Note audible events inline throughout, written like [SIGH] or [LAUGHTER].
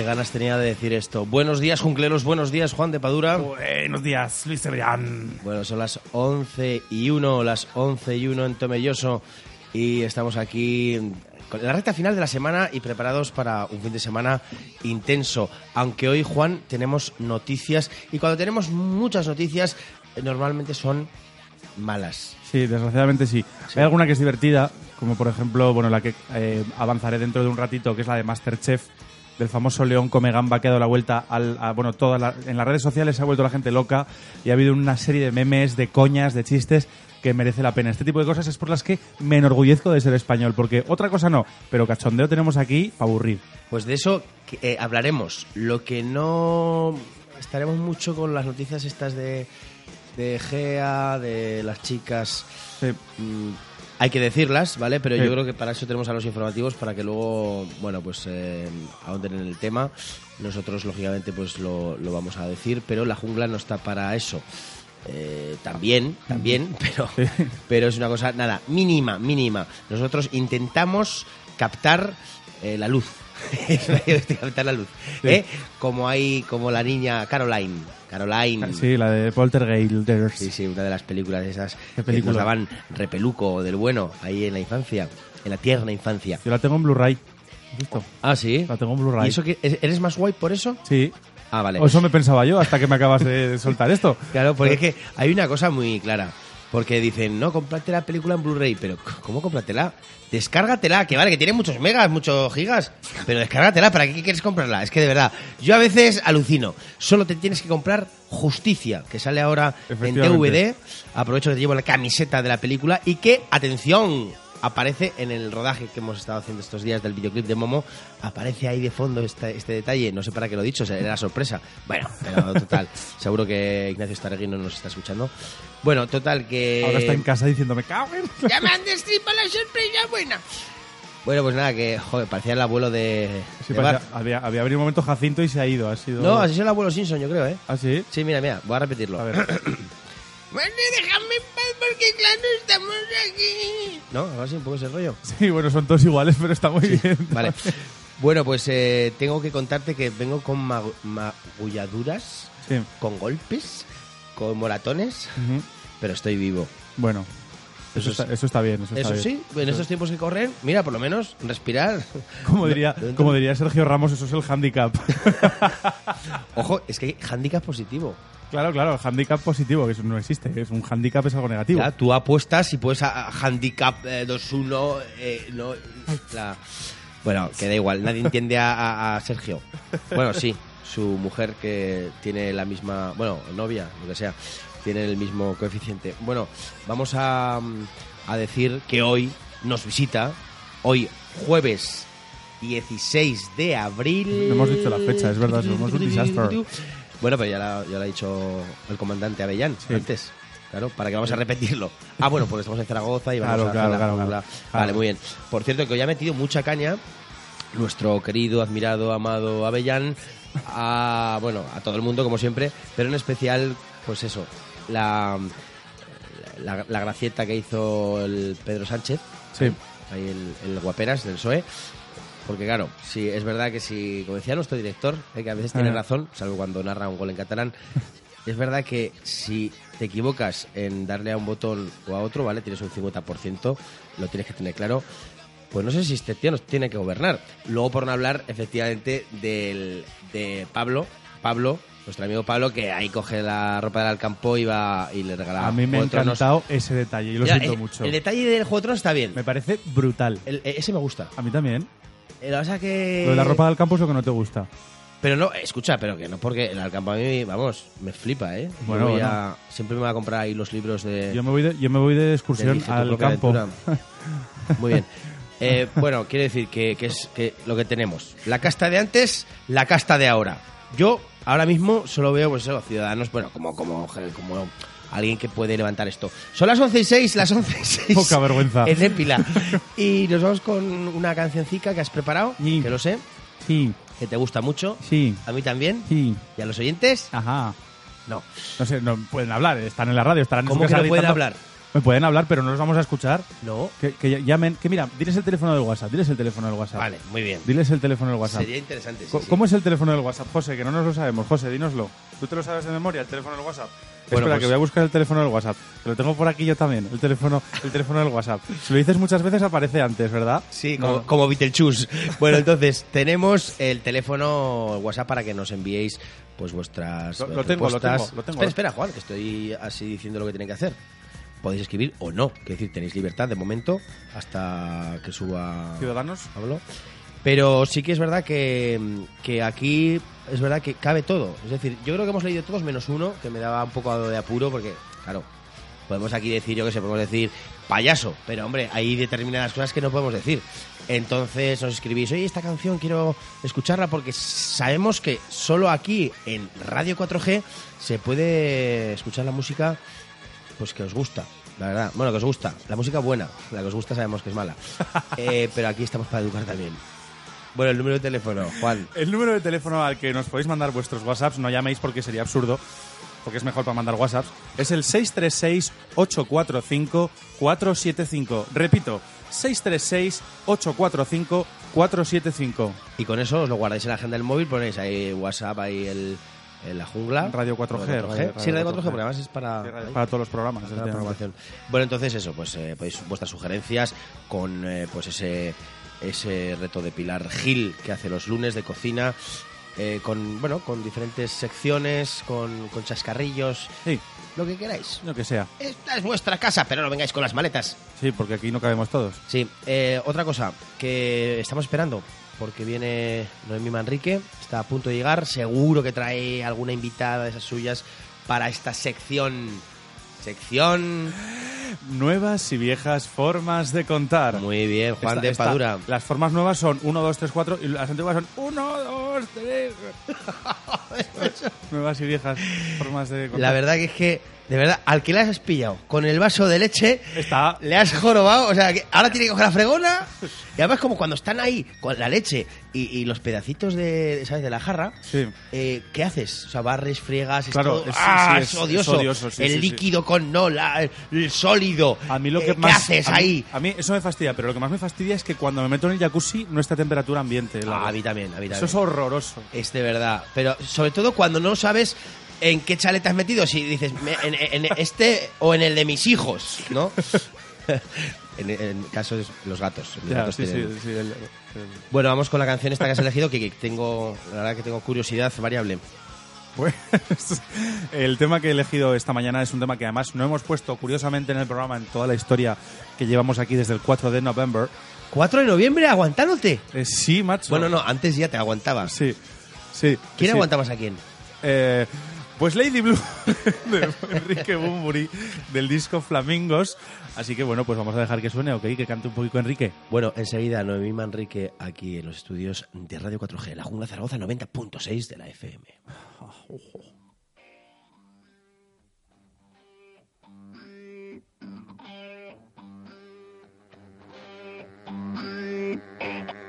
Qué ganas tenía de decir esto. Buenos días, Juncleros. Buenos días, Juan de Padura. Buenos días, Luis Cebrián. Bueno, son las 11 y 1, las 11 y 1 en Tomelloso. Y estamos aquí en la recta final de la semana y preparados para un fin de semana intenso. Aunque hoy, Juan, tenemos noticias. Y cuando tenemos muchas noticias, eh, normalmente son malas. Sí, desgraciadamente sí. Hay alguna que es divertida, como por ejemplo, bueno, la que eh, avanzaré dentro de un ratito, que es la de Masterchef del famoso León Come Gamba que ha dado la vuelta al, a, bueno, toda la- en las redes sociales se ha vuelto la gente loca y ha habido una serie de memes, de coñas, de chistes que merece la pena. Este tipo de cosas es por las que me enorgullezco de ser español, porque otra cosa no, pero cachondeo tenemos aquí para aburrir. Pues de eso eh, hablaremos. Lo que no estaremos mucho con las noticias estas de, de Gea, de las chicas. Sí. Mm, hay que decirlas, ¿vale? Pero Sí. yo creo que para eso tenemos a los informativos para que luego, bueno, pues eh, ahonden en el tema. Nosotros, lógicamente, pues lo, lo vamos a decir, pero la jungla no está para eso. Eh, también, también, pero, [LAUGHS] pero es una cosa, nada, mínima, mínima. Nosotros intentamos captar eh, la luz. [LAUGHS] captar la luz. Sí. ¿eh? Como hay, como la niña Caroline. Caroline. Sí, la de Poltergeist. Sí, sí, una de las películas esas ¿Qué que película? nos daban repeluco del bueno ahí en la infancia, en la tierna infancia. Yo la tengo en Blu-ray. ¿Has visto? Ah, sí. La tengo en Blu-ray. ¿Y eso que eres más guay por eso? Sí. Ah, vale. O eso me pensaba yo hasta que me acabas de [LAUGHS] soltar esto. Claro, porque es que hay una cosa muy clara. Porque dicen, no, cómprate la película en Blu-ray. Pero, ¿cómo cómpratela? Descárgatela, que vale, que tiene muchos megas, muchos gigas. Pero descárgatela, ¿para qué quieres comprarla? Es que de verdad, yo a veces alucino. Solo te tienes que comprar Justicia, que sale ahora en. DVD. Aprovecho que te llevo la camiseta de la película. Y que, atención, aparece en el rodaje que hemos estado haciendo estos días del videoclip de Momo. Aparece ahí de fondo este, este detalle. No sé para qué lo he dicho, era sorpresa. Bueno, pero total. [LAUGHS] seguro que Ignacio Staregui no nos está escuchando. Bueno, total que... Ahora está en casa diciendo, me cago en... ¡Ya me han destripado la sorpresa buena! Bueno, pues nada, que, joder, parecía el abuelo de... Sí, de parecía- había, había un momento Jacinto y se ha ido. Ha sido... No, así es el abuelo Simpson, yo creo, ¿eh? ¿Ah, sí? Sí, mira, mira, voy a repetirlo. A ver. [CLEARS THROAT] Bueno, déjame en paz porque claro, estamos aquí. ¿No? Algo así, un poco ese rollo. [LAUGHS] Sí, bueno, son todos iguales, pero está muy bien. [LAUGHS] Vale. Bueno, pues eh, tengo que contarte que vengo con magu- magulladuras, Sí. con golpes, con moratones, pero estoy vivo. Bueno, Eso eso, está, es- eso está bien. Eso, está Eso bien. sí, en estos tiempos que corren, mira, por lo menos respirar. [LAUGHS] Como diría, como diría Sergio Ramos, eso es el handicap. [LAUGHS] Ojo, es que hay handicap positivo. claro, claro, el handicap positivo, que eso no existe. Es un handicap es algo negativo. Ya, tú apuestas y puedes a, a handicap eh, 2-1. eh, no, la- Bueno, que da igual, nadie entiende a Sergio. Bueno, sí, su mujer que tiene la misma. Bueno, novia, lo que sea, tiene el mismo coeficiente. Bueno, vamos a, mm, a decir que hoy nos visita, hoy jueves 16 de abril. No hemos dicho la fecha, es verdad, somos un disaster. Bueno, pero ya lo, ya ha dicho el comandante Avellán Sí. antes. Claro, para que vamos a repetirlo. Ah, bueno, pues estamos en Zaragoza y vamos Claro, a claro, la claro, jungla. claro. Vale, muy bien. Por cierto, que hoy ha metido mucha caña nuestro querido, admirado, amado Avellán a, bueno, a todo el mundo, como siempre, pero en especial, pues eso, la, la, la gracieta que hizo el Pedro Sánchez, Sí. ahí el, el Guaperas del PSOE, Porque claro, sí, es verdad que si, como decía nuestro director, eh, que a veces tiene Ah. razón, salvo cuando narra un gol en catalán, es verdad que si te equivocas en darle a un botón o a otro, ¿vale? Tienes un 50%, lo tienes que tener claro. Pues no sé si este tío nos tiene que gobernar. Luego, por no hablar, efectivamente, del, de Pablo, Pablo, nuestro amigo Pablo, que ahí coge la ropa del Alcampo y va y le regala A mí me ha encantado ese detalle y lo siento el, mucho. El detalle del Juego de Tronos está bien. Me parece brutal. El- eh, ese me gusta. A mí también. Eh, Lo que pasa que... Lo de la ropa del campo es lo que no te gusta. Pero no, escucha, pero que no porque el Alcampo a mí, vamos, me flipa, ¿eh? Bueno, voy bueno. a- siempre me voy a comprar ahí los libros de... Yo me voy de, yo me voy de excursión al campo. [LAUGHS] Muy bien. Eh, bueno, quiero decir que, que es que lo que tenemos. La casta de antes, la casta de ahora. Yo ahora mismo solo veo, pues eso, ciudadanos, bueno, como, como, como alguien que puede levantar esto. Son las 11 y 6, las 11 y 6. Poca vergüenza. En Épila. Y nos vamos con una cancioncica que has preparado, Sí. que lo sé, Sí, que te gusta mucho. sí, A mí también. sí. ¿Y a los oyentes? Ajá. No. No sé, no pueden hablar, están en la radio, estarán en su ¿Cómo que casa no pueden hablar? Me pueden hablar, pero no los vamos a escuchar. No. Que, que llamen, que mira, diles el teléfono del WhatsApp, diles el teléfono del WhatsApp. Vale, muy bien. Diles el teléfono del WhatsApp. Sería interesante. sí, Co- sí. ¿Cómo es el teléfono del WhatsApp, José? Que no nos lo sabemos. José, dínoslo. ¿Tú te lo sabes de memoria, el teléfono del WhatsApp? Bueno, Espera, pues- que voy a buscar el teléfono del WhatsApp. Que lo tengo por aquí yo también, el teléfono, el teléfono del WhatsApp. Si lo dices muchas veces aparece antes, ¿verdad? Sí, No. como, como Beetlejuice. Bueno, entonces, tenemos el teléfono el WhatsApp para que nos enviéis pues vuestras Lo- lo tengo, lo tengo, lo tengo. Espera, espera, Juan, que estoy así diciendo lo que tienen que hacer. Podéis escribir o no, es decir, tenéis libertad de momento hasta que suba Ciudadanos. Pablo. Pero sí que es verdad que, que aquí es verdad que cabe todo. Es decir, yo creo que hemos leído todos menos uno, que me daba un poco de apuro, porque, claro, podemos aquí decir, yo que sé, podemos decir payaso, pero hombre, hay determinadas cosas que no podemos decir. Entonces nos escribís, oye, esta canción quiero escucharla porque sabemos que solo aquí en Radio 4G se puede escuchar la música pues que os gusta, la verdad. Bueno, que os gusta. La música buena. La que os gusta sabemos que es mala. [LAUGHS] Eh, pero aquí estamos para educar también. Bueno, el número de teléfono, Juan. El número de teléfono al que nos podéis mandar vuestros WhatsApps, no llaméis porque sería absurdo, porque es mejor para mandar WhatsApps, es el 636-845-475. Repito, 636-845-475. Y con eso os lo guardáis en la agenda del móvil, ponéis ahí WhatsApp, ahí el, en la jungla. Radio 4G, Radio Radio- sí, Radio 4G, 4G, porque además es para... Para todos los programas. Hacer la programación. Bueno, entonces eso, pues eh, podéis vuestras sugerencias con eh, pues ese ese reto de Pilar Gil que hace los lunes de cocina eh, con bueno con diferentes secciones, con, con chascarrillos, Sí, lo que queráis. lo que sea. Esta es vuestra casa, pero no vengáis con las maletas. Sí, porque aquí no cabemos todos. Sí, eh, otra cosa que estamos esperando, porque viene Noemí Manrique, está a punto de llegar, seguro que trae alguna invitada de esas suyas para esta sección. Sección. Nuevas y viejas formas de contar. Muy bien, Juan Esta- de esta- Padura. las formas nuevas son 1, 2, 3, 4 y las antiguas son 1, 2, 3. nuevas y viejas formas de contar. La verdad que es que, de verdad, al que le has pillado con el vaso de leche, Está le has jorobado. O sea, que ahora tiene que coger la fregona. Y además, como cuando están ahí con la leche y, y los pedacitos de, ¿sabes? de la jarra, Sí. eh, ¿qué haces? O sea, barres, friegas, es Claro, todo- es- ¡Ah, sí, es, es- odioso. es odioso, sí, el sí, sí. líquido con no, la- el sólido. A mí lo Eh, que ¿Qué más haces a mí- ahí? A mí eso me fastidia, pero lo que más me fastidia es que cuando me meto en el jacuzzi no está a temperatura ambiente. Ah, a mí también, a mí también. Eso es horroroso. Es de verdad. Pero sobre todo cuando no sabes en qué chalet has metido. Si dices, me- en, en este o en el de mis hijos, ¿no? [LAUGHS] en, en caso de los gatos. Ya, gatos sí, sí, tienen- sí, el- el- Bueno, vamos con la canción esta que has elegido, que, que tengo, la verdad que tengo curiosidad variable. Pues [LAUGHS] el tema que he elegido esta mañana es un tema que además no hemos puesto curiosamente en el programa en toda la historia que llevamos aquí desde el 4 de noviembre. 4 de noviembre, aguantándote. Eh, sí, macho. Bueno, no, antes ya te aguantabas. Sí, sí. ¿Quién sí. aguantabas a quién? Eh, pues Lady Blue [LAUGHS] de Enrique Bumburi del disco Flamingos. Así que bueno, pues vamos a dejar que suene, ok, que cante un poquito Enrique. Bueno, enseguida Noemí Manrique aquí en los estudios de Radio 4G, la Jungla Zaragoza 90.6 de la FM. [LAUGHS]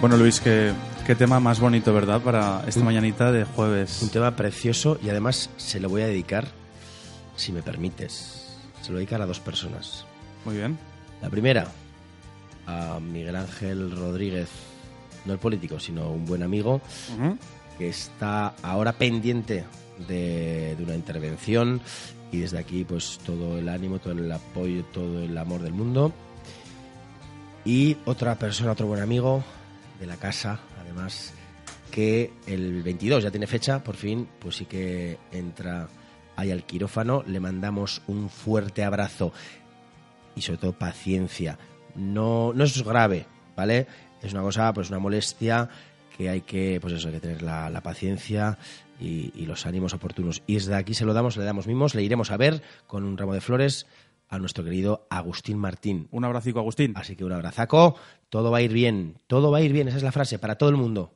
Bueno, Luis, qué, qué tema más bonito, ¿verdad? Para esta mañanita de jueves. Un tema precioso y además se lo voy a dedicar, si me permites, se lo voy a dedicar a dos personas. Muy bien. La primera, a Miguel Ángel Rodríguez, no el político, sino un buen amigo, que está ahora pendiente de, de una intervención y desde aquí pues todo el ánimo, todo el apoyo, todo el amor del mundo. Y otra persona, otro buen amigo de la casa, además, que el 22 ya tiene fecha, por fin, pues sí que entra ahí al quirófano. Le mandamos un fuerte abrazo y sobre todo paciencia. No, no es grave, ¿vale? Es una cosa, pues una molestia que hay que, pues eso, hay que tener la, paciencia y, y los ánimos oportunos. Y desde aquí se lo damos, le damos mimos, le iremos a ver con un ramo de flores a nuestro querido Agustín Martín. Un abracico, Agustín. Así que un abrazaco, todo va a ir bien, todo va a ir bien, esa es la frase para todo el mundo.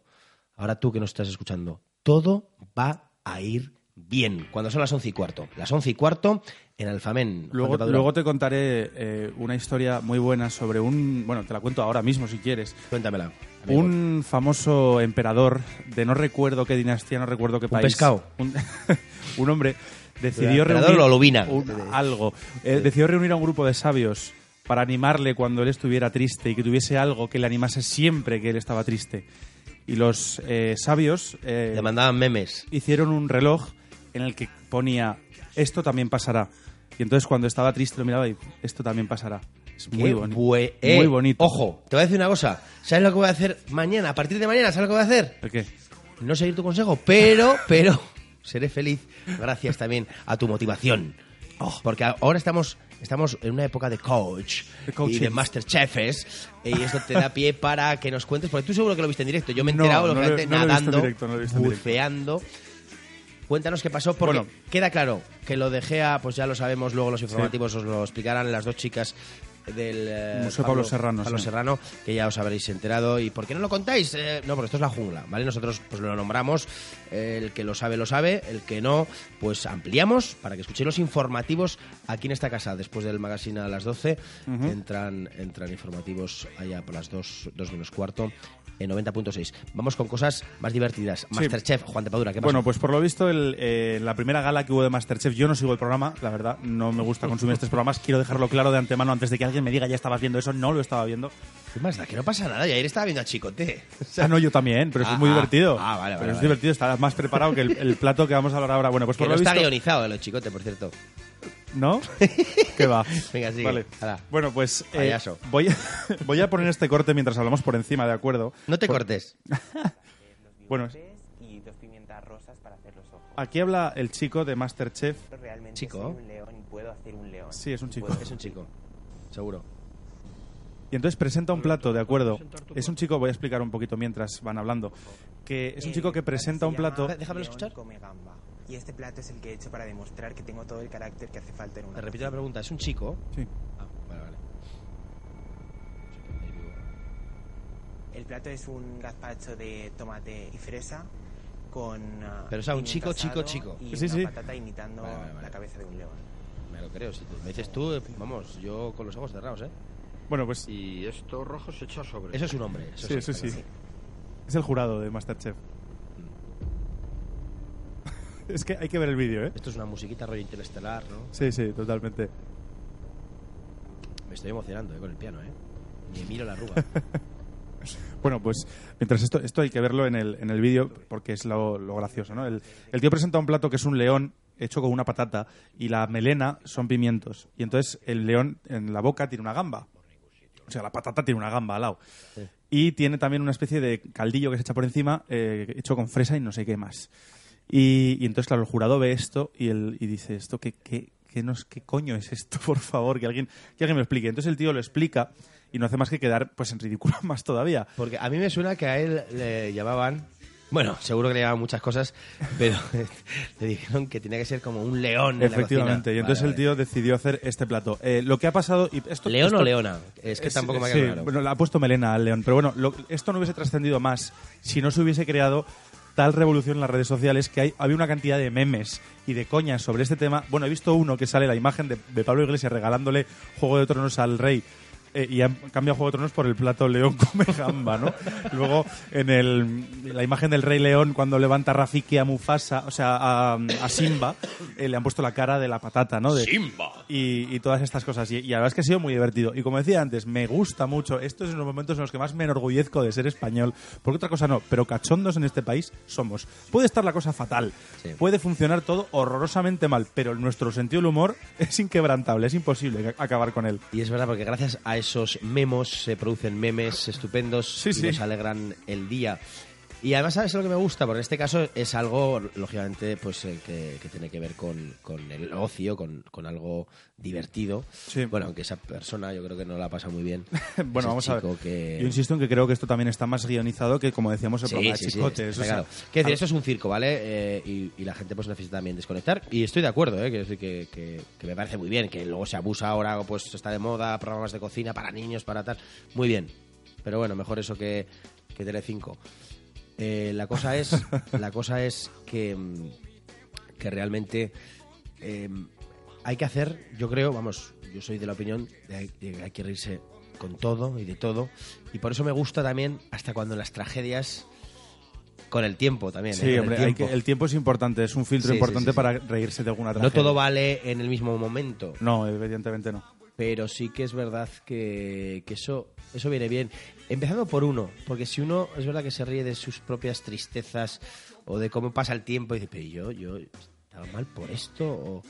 Ahora tú que nos estás escuchando, todo va a ir bien. Cuando son las once y cuarto, las once y cuarto en Alfamén. Luego, luego te contaré eh, una historia muy buena sobre un... Bueno, te la cuento ahora mismo si quieres. Cuéntamela. amigo. Un famoso emperador de no recuerdo qué dinastía, no recuerdo qué país. pescado? Un, [LAUGHS] un hombre decidió reunir... lobina. un- algo. Eh, decidió reunir a un grupo de sabios para animarle cuando él estuviera triste y que tuviese algo que le animase siempre que él estaba triste. Y los eh, sabios eh, Le mandaban memes. hicieron un reloj en el que ponía esto también pasará. Y entonces cuando estaba triste lo miraba y esto también pasará. Es muy bonito. eh, muy bonito. Ojo, te voy a decir una cosa. ¿Sabes lo que voy a hacer mañana? A partir de mañana, ¿sabes lo que voy a hacer? ¿El qué? No seguir tu consejo, pero, pero seré feliz gracias también a tu motivación. Oh, porque ahora estamos, estamos en una época de coach De y de masterchefs y esto te da pie para que nos cuentes, porque tú seguro que lo viste en directo. Yo me he enterado, no no lo nadando, directo, lo buceando. Cuéntanos qué pasó, porque Bueno. queda claro que lo de Gea, pues ya lo sabemos, luego los informativos os lo explicarán las dos chicas del eh, Museo Pablo Serrano, Pablo sí. Serrano, que ya os habréis enterado. ¿Y por qué no lo contáis? Eh, no, porque esto es la jungla, ¿vale? Nosotros pues lo nombramos, eh, el que lo sabe, lo sabe, el que no, pues ampliamos para que escuchéis los informativos aquí en esta casa. Después del magazine a las 12 entran, entran informativos allá por las 2, 2 menos cuarto en 90.6. Vamos con cosas más divertidas. Masterchef, Juan de Padura, ¿qué pasa? Bueno, pues por lo visto, el, eh, la primera gala que hubo de Masterchef, yo no sigo el programa, la verdad, no me gusta consumir estos programas. Quiero dejarlo claro de antemano antes de que alguien me diga ya estabas viendo eso, no lo estaba viendo. ¿Qué más da? Que no pasa nada. Y ayer estaba viendo a Chicote. Ah, no, yo también, pero Ah, es muy ah, divertido. ah, vale, vale, Pero es vale. divertido, está más preparado que el, el plato que vamos a hablar ahora. Bueno, pues Que por no lo está visto... guionizado lo Chicote, por cierto. ¿No? [LAUGHS] ¿Qué va? Venga, sigue. Vale. Hala. Bueno, pues eh, Payaso. voy, a, [LAUGHS] voy a poner este corte mientras hablamos por encima, ¿de acuerdo? No te Por- cortes. [LAUGHS] Bueno, y dos pimientas rosas para hacer los ojos. aquí habla el chico de Masterchef. Realmente Chico. soy un león y puedo hacer un león. Sí, es un chico. Puedo- Es un chico. Seguro. Y entonces presenta un plato, de acuerdo. Es un chico, voy a explicar un poquito mientras van hablando, que es un El chico que presenta se un plato... Déjamelo León escuchar. come gamba. Y este plato es el que he hecho para demostrar que tengo todo el carácter que hace falta en una Te repito la pregunta, ¿es un chico? Sí. Ah, vale, vale. El plato es un gazpacho de tomate y fresa con ah, Pero, o sea, un chico, chico, chico. y Sí, una sí. patata imitando Vale, vale, vale. la cabeza de un león. Me lo creo, si tú- me dices tú, eh, vamos, yo con los ojos cerrados, ¿eh? Bueno, pues Y esto rojo se echa sobre. Eso es un hombre. Eso sí, eso sí. Sí. Es el jurado de Masterchef. Es que hay que ver el vídeo, ¿eh? Esto es una musiquita rollo interestelar, ¿no? Sí, sí, totalmente. Me estoy emocionando eh, con el piano, ¿eh? Ni miro la arruga. [LAUGHS] Bueno, pues mientras esto, esto hay que verlo en el, en el vídeo porque es lo, lo gracioso, ¿no? El, el tío presenta un plato que es un león hecho con una patata y la melena son pimientos. Y entonces el león en la boca tiene una gamba. O sea, la patata tiene una gamba al lado. Y tiene también una especie de caldillo que se echa por encima, eh, hecho con fresa y no sé qué más. Y, y entonces, claro, el jurado ve esto y, el, y dice, ¿esto qué, qué, qué, nos, qué coño es esto? [LAUGHS] Por favor, que alguien, que alguien me lo explique. Entonces el tío lo explica y no hace más que quedar pues en ridículo [LAUGHS] más todavía. Porque a mí me suena que a él le llamaban. Bueno, seguro que le llamaban muchas cosas, [LAUGHS] pero le dijeron que tenía que ser como un león. en la Efectivamente, y entonces Vale, el tío decidió hacer este plato. Eh, lo que ha pasado... Y esto, ¿León esto- o leona? Es que tampoco me ha sí, quedado claro. bueno, le ha puesto melena al león. Pero bueno, lo- esto no hubiese trascendido más si no se hubiese creado tal revolución en las redes sociales que hay, había una cantidad de memes y de coñas sobre este tema. Bueno, he visto uno que sale la imagen de, de Pablo Iglesias regalándole Juego de Tronos al rey eh, y han cambiado Juego de Tronos por el plato León come gamba, ¿no? Luego, en el, la imagen del Rey León, cuando levanta a Rafiki a Mufasa, o sea, a, a Simba, eh, le han puesto la cara de la patata, ¿no? De, ¡Simba! Y, y todas estas cosas. Y, y la verdad es que ha sido muy divertido. Y como decía antes, me gusta mucho. Estos son los momentos en los que más me enorgullezco de ser español. Porque otra cosa no, pero cachondos en este país somos. Puede estar la cosa fatal, Sí. puede funcionar todo horrorosamente mal, pero nuestro sentido del humor es inquebrantable, es imposible acabar con él. Y es verdad, porque gracias a esos memos se producen memes estupendos Sí, y sí. nos alegran el día. Y además, ¿sabes lo que me gusta? Porque en este caso es algo, lógicamente, pues eh, que, que tiene que ver con, con el ocio, con, con algo divertido. Sí. Bueno, aunque esa persona yo creo que no la pasa muy bien. [LAUGHS] Bueno, vamos a ver. que- Yo insisto en que creo que esto también está más guionizado que, como decíamos, el Sí, programa sí, de Chicotes. está o sea, claro. Quiero decir, esto es un circo, ¿vale? Eh, y, y la gente pues necesita también desconectar. Y estoy de acuerdo, ¿eh? Quiero decir que, que- que me parece muy bien, que luego se abusa ahora, pues está de moda, programas de cocina para niños, para tal. Muy bien. Pero bueno, mejor eso que, que Telecinco. Eh, la cosa es, [LAUGHS] la cosa es que, mm, que realmente eh, hay que hacer, yo creo, vamos, yo soy de la opinión de que hay que reírse con todo y de todo. Y por eso me gusta también hasta cuando las tragedias con el tiempo también. ¿eh? Sí, hombre, hay tiempo. que- el tiempo es importante, es un filtro Sí, importante sí, sí. para reírse de alguna No tragedia. todo vale en el mismo momento, No, evidentemente no. Pero sí que es verdad que, que eso, eso viene bien. Empezando por uno, porque si uno es verdad que se ríe de sus propias tristezas o de cómo pasa el tiempo y dice, pero yo, yo estaba mal por esto o,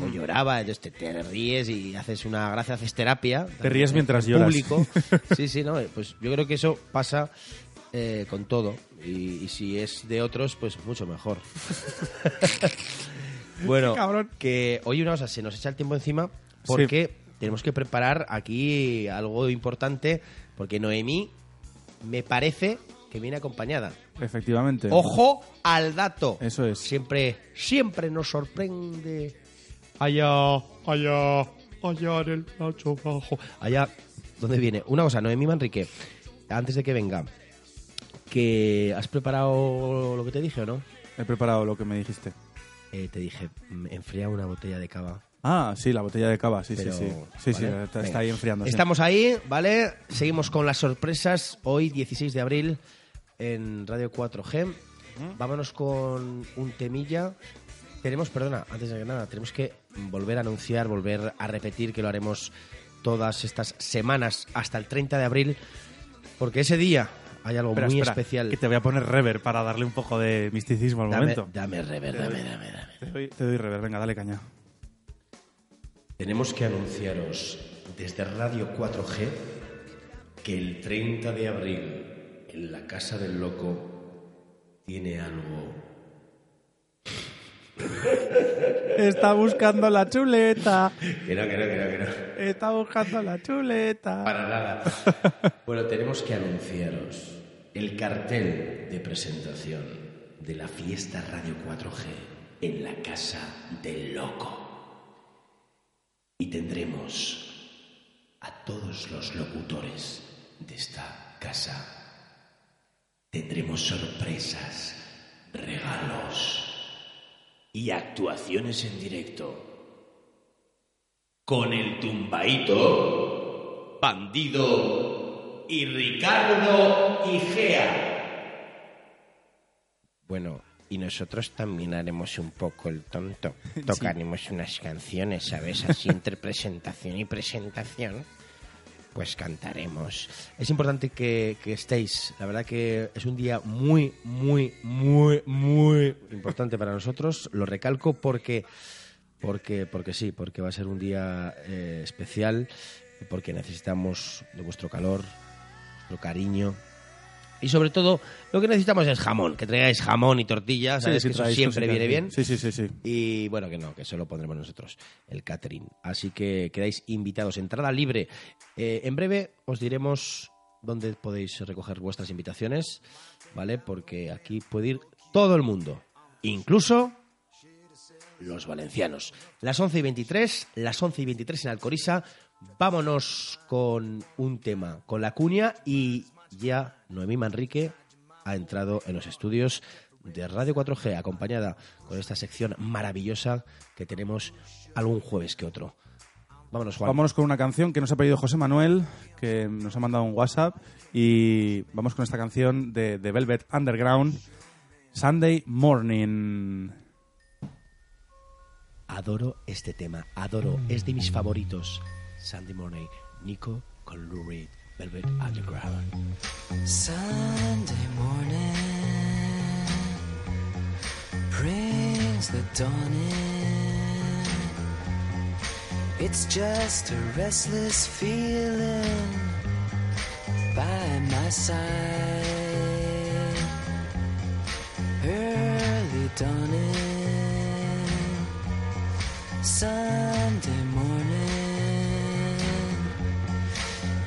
o lloraba, entonces te, te ríes y haces una gracia, haces terapia. Te ríes en- mientras en lloras. Público. [LAUGHS] Sí, sí, no, pues yo creo que eso pasa eh, con todo y, y si es de otros, pues mucho mejor. [LAUGHS] bueno, Cabrón. que hoy una cosa, se nos echa el tiempo encima porque tenemos que preparar aquí algo importante porque Noemí me parece que viene acompañada. Efectivamente. Ojo al dato. Eso es. Siempre, siempre nos sorprende. Allá, allá, allá en el Nacho Bajo. Allá, ¿dónde viene? Una cosa, Noemí Manrique, antes de que venga, que has preparado lo que te dije o no? He preparado lo que me dijiste. Eh, te dije, mm, enfría una botella de cava. Ah, sí, la botella de cava, sí, Pero, sí, sí. Sí, sí, ¿vale? está, ahí enfriando. Estamos ahí, ¿vale? Seguimos con las sorpresas. Hoy, 16 de abril, en Radio 4G. Vámonos con un temilla. Tenemos, perdona, antes de que nada, tenemos que volver a anunciar, volver a repetir que lo haremos todas estas semanas hasta el 30 de abril, porque ese día hay algo muy espera, especial. Que te voy a poner rever para darle un poco de misticismo al Dame, momento. dame rever, dame, dame, dame. Te doy, te doy rever, venga, dale caña. Tenemos que anunciaros desde Radio 4G que el 30 de abril en la Casa del Loco tiene algo Está buscando la chuleta. Que no, que no, que no, que no. Está buscando la chuleta. Para nada. Bueno, tenemos que anunciaros el cartel de presentación de la fiesta Radio 4G en la Casa del Loco. Y tendremos a todos los locutores de esta casa. Tendremos sorpresas, regalos y actuaciones en directo. Con el tumbaito, bandido y Ricardo Igea. Bueno, y nosotros también haremos un poco el tonto. [LAUGHS] Tocaremos unas canciones, ¿sabes? Así entre presentación y presentación. Pues cantaremos. Es importante que, que estéis. La verdad que es un día muy, muy, muy, muy importante para nosotros. Lo recalco porque porque, porque sí, porque va a ser un día eh, especial, porque necesitamos de vuestro calor, vuestro cariño. Y sobre todo, lo que necesitamos es jamón, que traigáis jamón y tortillas, ¿sabes? Sí, que eso siempre viene bien. sí. Sí, sí, sí. Y bueno, que no, que eso lo pondremos nosotros, el catering. Así que quedáis invitados, entrada libre. Eh, en breve os diremos dónde podéis recoger vuestras invitaciones, ¿vale? Porque aquí puede ir todo el mundo, incluso los valencianos. Las 11 y 23, las 11 y 23 en Alcorisa. Vámonos con un tema, con la cuña y ya Noemí Manrique ha entrado en los estudios de Radio 4G, acompañada con esta sección maravillosa que tenemos algún jueves que otro. Vámonos, Juan. Vámonos con una canción que nos ha pedido José Manuel, que nos ha mandado un WhatsApp. Y vamos con esta canción de, de Velvet Underground, Sunday Morning. Adoro este tema, adoro, es de mis favoritos. Sunday Morning, Nico con Lou Reed, Velvet Underground. Sunday morning brings the dawn in. It's just a restless feeling by my side. Early dawning, Sunday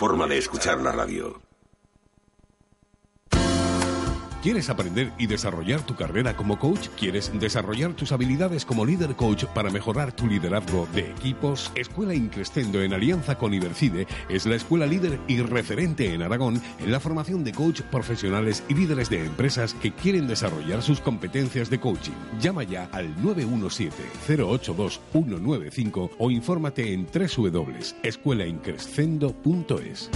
forma de escuchar la radio. ¿Quieres aprender y desarrollar tu carrera como coach? ¿Quieres desarrollar tus habilidades como líder coach para mejorar tu liderazgo de equipos? Escuela Increscendo en alianza con Ibercide es la escuela líder y referente en Aragón en la formación de coach profesionales y líderes de empresas que quieren desarrollar sus competencias de coaching. Llama ya al 917-082-195 o infórmate en www.escuelaincrescendo.es.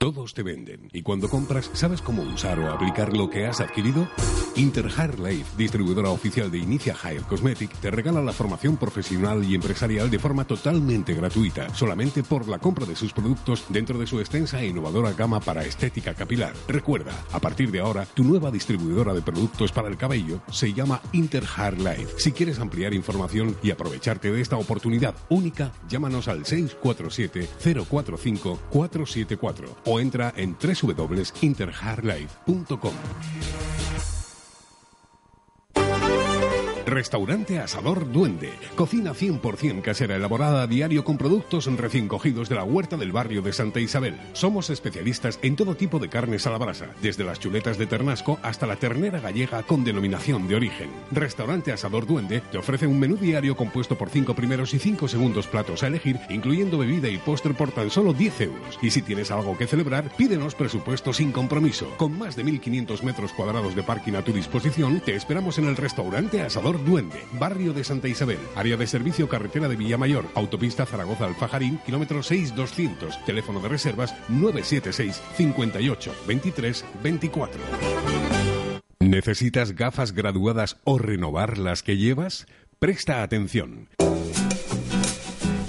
Todos te venden. Y cuando compras, ¿sabes cómo usar o aplicar lo que has adquirido? Inter Life, distribuidora oficial de Inicia Hair Cosmetic, te regala la formación profesional y empresarial de forma totalmente gratuita, solamente por la compra de sus productos dentro de su extensa e innovadora gama para estética capilar. Recuerda, a partir de ahora, tu nueva distribuidora de productos para el cabello se llama Inter Life. Si quieres ampliar información y aprovecharte de esta oportunidad única, llámanos al 647 045 474 o entra en www.interhairlife.com. Restaurante Asador Duende. Cocina 100% casera elaborada a diario con productos recién cogidos de la huerta del barrio de Santa Isabel. Somos especialistas en todo tipo de carnes a la brasa, desde las chuletas de ternasco hasta la ternera gallega con denominación de origen. Restaurante Asador Duende te ofrece un menú diario compuesto por 5 primeros y 5 segundos platos a elegir, incluyendo bebida y postre por tan solo 10 euros. Y si tienes algo que celebrar, pídenos presupuesto sin compromiso. Con más de 1.500 metros cuadrados de parking a tu disposición, te esperamos en el restaurante Asador Duende, barrio de Santa Isabel, área de servicio carretera de Villamayor, autopista Zaragoza Alfajarín, kilómetro 6200, teléfono de reservas 976 58 23 24. ¿Necesitas gafas graduadas o renovar las que llevas? Presta atención.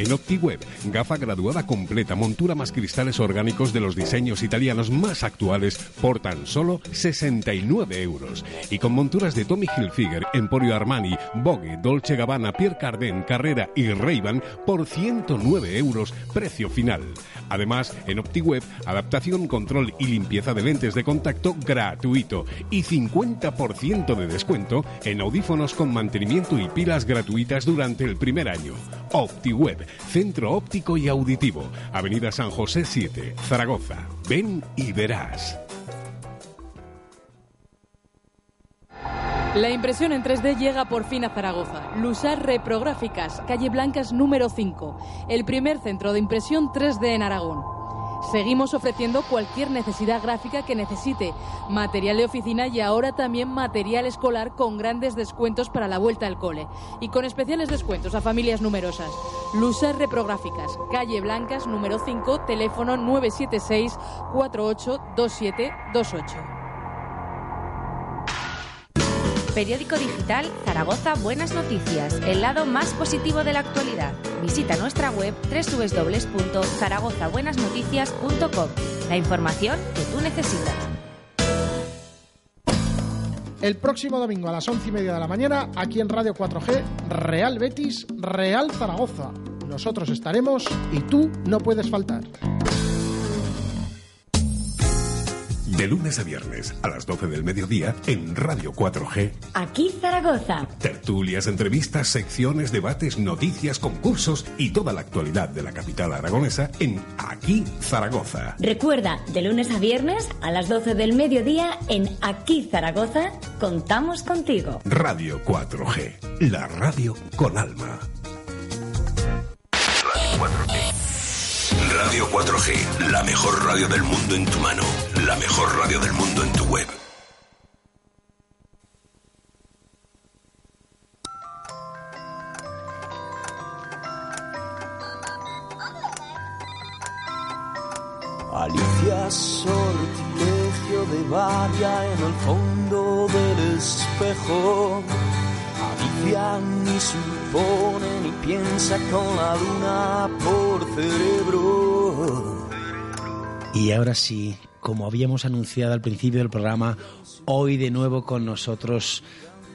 En OptiWeb, gafa graduada completa, montura más cristales orgánicos de los diseños italianos más actuales por tan solo 69 euros. Y con monturas de Tommy Hilfiger, Emporio Armani, Vogue, Dolce Gabbana, Pierre Cardin, Carrera y Ray-Ban por 109 euros, precio final. Además, en OptiWeb, adaptación, control y limpieza de lentes de contacto gratuito y 50% de descuento en audífonos con mantenimiento y pilas gratuitas durante el primer año. OptiWeb, centro óptico y auditivo, Avenida San José 7, Zaragoza. Ven y verás. La impresión en 3D llega por fin a Zaragoza. Lusar Reprográficas, calle Blancas número 5, el primer centro de impresión 3D en Aragón. Seguimos ofreciendo cualquier necesidad gráfica que necesite, material de oficina y ahora también material escolar con grandes descuentos para la vuelta al cole y con especiales descuentos a familias numerosas. Lusar Reprográficas, calle Blancas número 5, teléfono 976 482728. Periódico digital Zaragoza Buenas Noticias, el lado más positivo de la actualidad. Visita nuestra web www.zaragozabuenasnoticias.com. La información que tú necesitas. El próximo domingo a las once y media de la mañana, aquí en Radio 4G, Real Betis, Real Zaragoza. Nosotros estaremos y tú no puedes faltar. De lunes a viernes a las 12 del mediodía en Radio 4G. Aquí Zaragoza. Tertulias, entrevistas, secciones, debates, noticias, concursos y toda la actualidad de la capital aragonesa en Aquí Zaragoza. Recuerda, de lunes a viernes a las 12 del mediodía en Aquí Zaragoza, contamos contigo. Radio 4G, la radio con alma. Radio 4G, la mejor radio del mundo en tu mano, la mejor radio del mundo en tu web. Alicia sortilegio de valla en el fondo del espejo. Alicia ni supone ni piensa con la luna por cerebro. Y ahora sí, como habíamos anunciado al principio del programa, hoy de nuevo con nosotros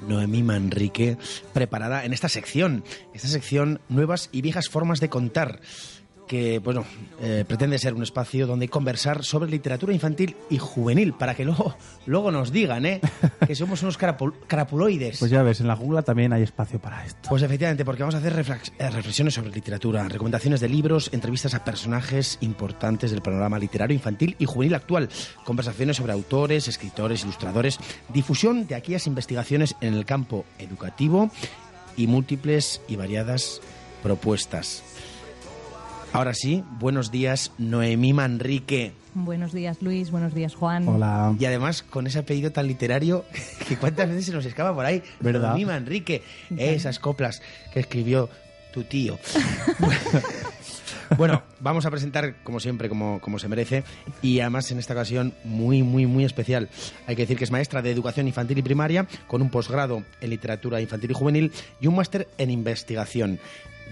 Noemí Manrique, preparada en esta sección, esta sección Nuevas y viejas formas de contar. Que bueno, eh, pretende ser un espacio donde conversar sobre literatura infantil y juvenil, para que luego, luego nos digan ¿eh? que somos unos carapul- carapuloides. Pues ya ves, en la jungla también hay espacio para esto. Pues efectivamente, porque vamos a hacer reflex- eh, reflexiones sobre literatura, recomendaciones de libros, entrevistas a personajes importantes del panorama literario infantil y juvenil actual, conversaciones sobre autores, escritores, ilustradores, difusión de aquellas investigaciones en el campo educativo y múltiples y variadas propuestas. Ahora sí, buenos días, Noemí Manrique. Buenos días, Luis. Buenos días, Juan. Hola. Y además con ese apellido tan literario [LAUGHS] que cuántas veces se nos escapa por ahí. ¿Verdad? Noemí Manrique, esas coplas que escribió tu tío. [LAUGHS] bueno, vamos a presentar como siempre, como, como se merece, y además en esta ocasión muy, muy, muy especial. Hay que decir que es maestra de educación infantil y primaria, con un posgrado en literatura infantil y juvenil y un máster en investigación.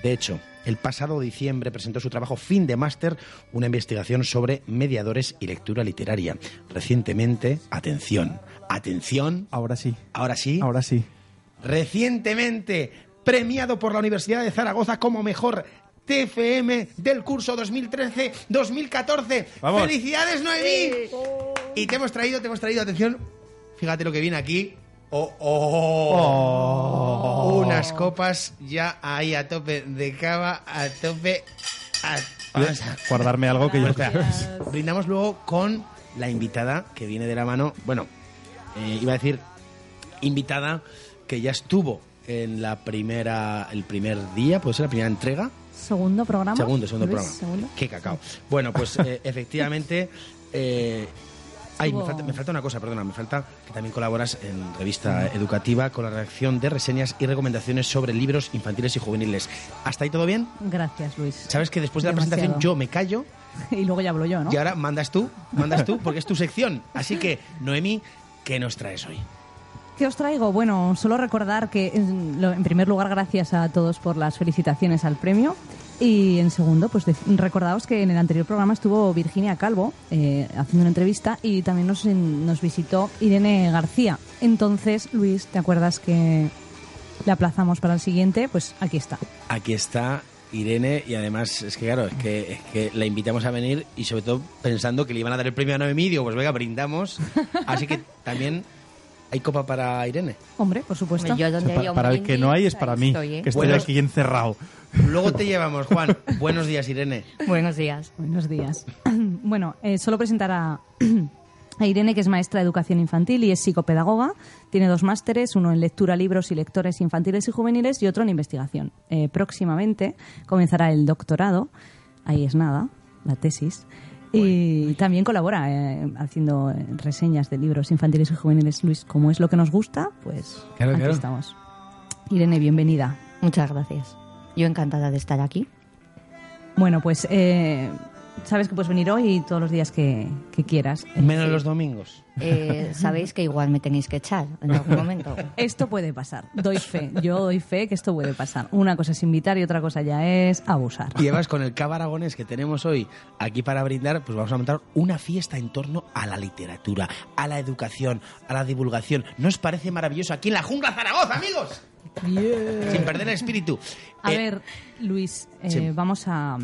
De hecho, el pasado diciembre presentó su trabajo fin de máster, una investigación sobre mediadores y lectura literaria. Recientemente, atención, atención. Ahora sí. Ahora sí. Ahora sí. Recientemente premiado por la Universidad de Zaragoza como mejor TFM del curso 2013-2014. Vamos. ¡Felicidades, Noemí! Y te hemos traído, te hemos traído, atención, fíjate lo que viene aquí. Oh, oh. Unas copas ya ahí a tope de cava, a tope. a- vamos a- Guardarme algo que yo... Espera, brindamos luego con la invitada que viene de la mano. Bueno, eh, iba a decir invitada que ya estuvo en la primera, el primer día, puede ser la primera entrega. Segundo programa. Segundo, segundo Luis, programa. segundo. Qué cacao. Bueno, pues eh, [LAUGHS] efectivamente. eh, ay, me falta, me falta una cosa, perdona, me falta que también colaboras en revista educativa con la redacción de reseñas y recomendaciones sobre libros infantiles y juveniles. ¿Hasta ahí todo bien? Gracias, Luis. Sabes que después de la presentación yo me callo [LAUGHS] Y luego ya hablo yo, ¿no? y ahora mandas tú, mandas tú, porque es tu sección. [LAUGHS] Así que, Noemi, ¿qué nos traes hoy? ¿Qué os traigo? Bueno, solo recordar que, en primer lugar, gracias a todos por las felicitaciones al premio. Y en segundo, pues recordaos que en el anterior programa estuvo Virginia Calvo eh, haciendo una entrevista y también nos, en- nos visitó Irene García. Entonces, Luis, ¿te acuerdas que le aplazamos para el siguiente? Pues aquí está. Aquí está Irene y además es que claro, es que, es que la invitamos a venir y sobre todo pensando que le iban a dar el premio a Noemí, digo, pues venga, brindamos. [LAUGHS] Así que también hay copa para Irene. Hombre, por supuesto. Yo donde para el que no hay es para mí, estoy, ¿eh? que estoy aquí encerrado. Luego te llevamos, Juan. [LAUGHS] Buenos días, Irene. Buenos días. Buenos días. [CLEARS THROAT] bueno, eh, solo presentar a, [CLEARS THROAT] a Irene, que es maestra de educación infantil y es psicopedagoga. Tiene dos másteres, uno en lectura, libros y lectores infantiles y juveniles y otro en investigación. Eh, próximamente comenzará el doctorado, ahí es nada, la tesis. Y también colabora eh, haciendo reseñas de libros infantiles y juveniles. Luis, como es lo que nos gusta, pues Claro, aquí claro. estamos. Irene, bienvenida. Muchas gracias. Yo encantada de estar aquí. Bueno, pues eh, sabes que puedes venir hoy y todos los días que, que quieras. Menos los domingos. Eh, Sabéis que igual me tenéis que echar en algún [LAUGHS] momento. Esto puede pasar, doy fe. Yo doy fe que esto puede pasar. Una cosa es invitar y otra cosa ya es abusar. Y además con el cava aragonés que tenemos hoy aquí para brindar, pues vamos a montar una fiesta en torno a la literatura, a la educación, a la divulgación. ¿No os parece maravilloso aquí en la jungla Zaragoza, amigos? Sin perder el espíritu. A Eh, ver, Luis, eh, sí. vamos a...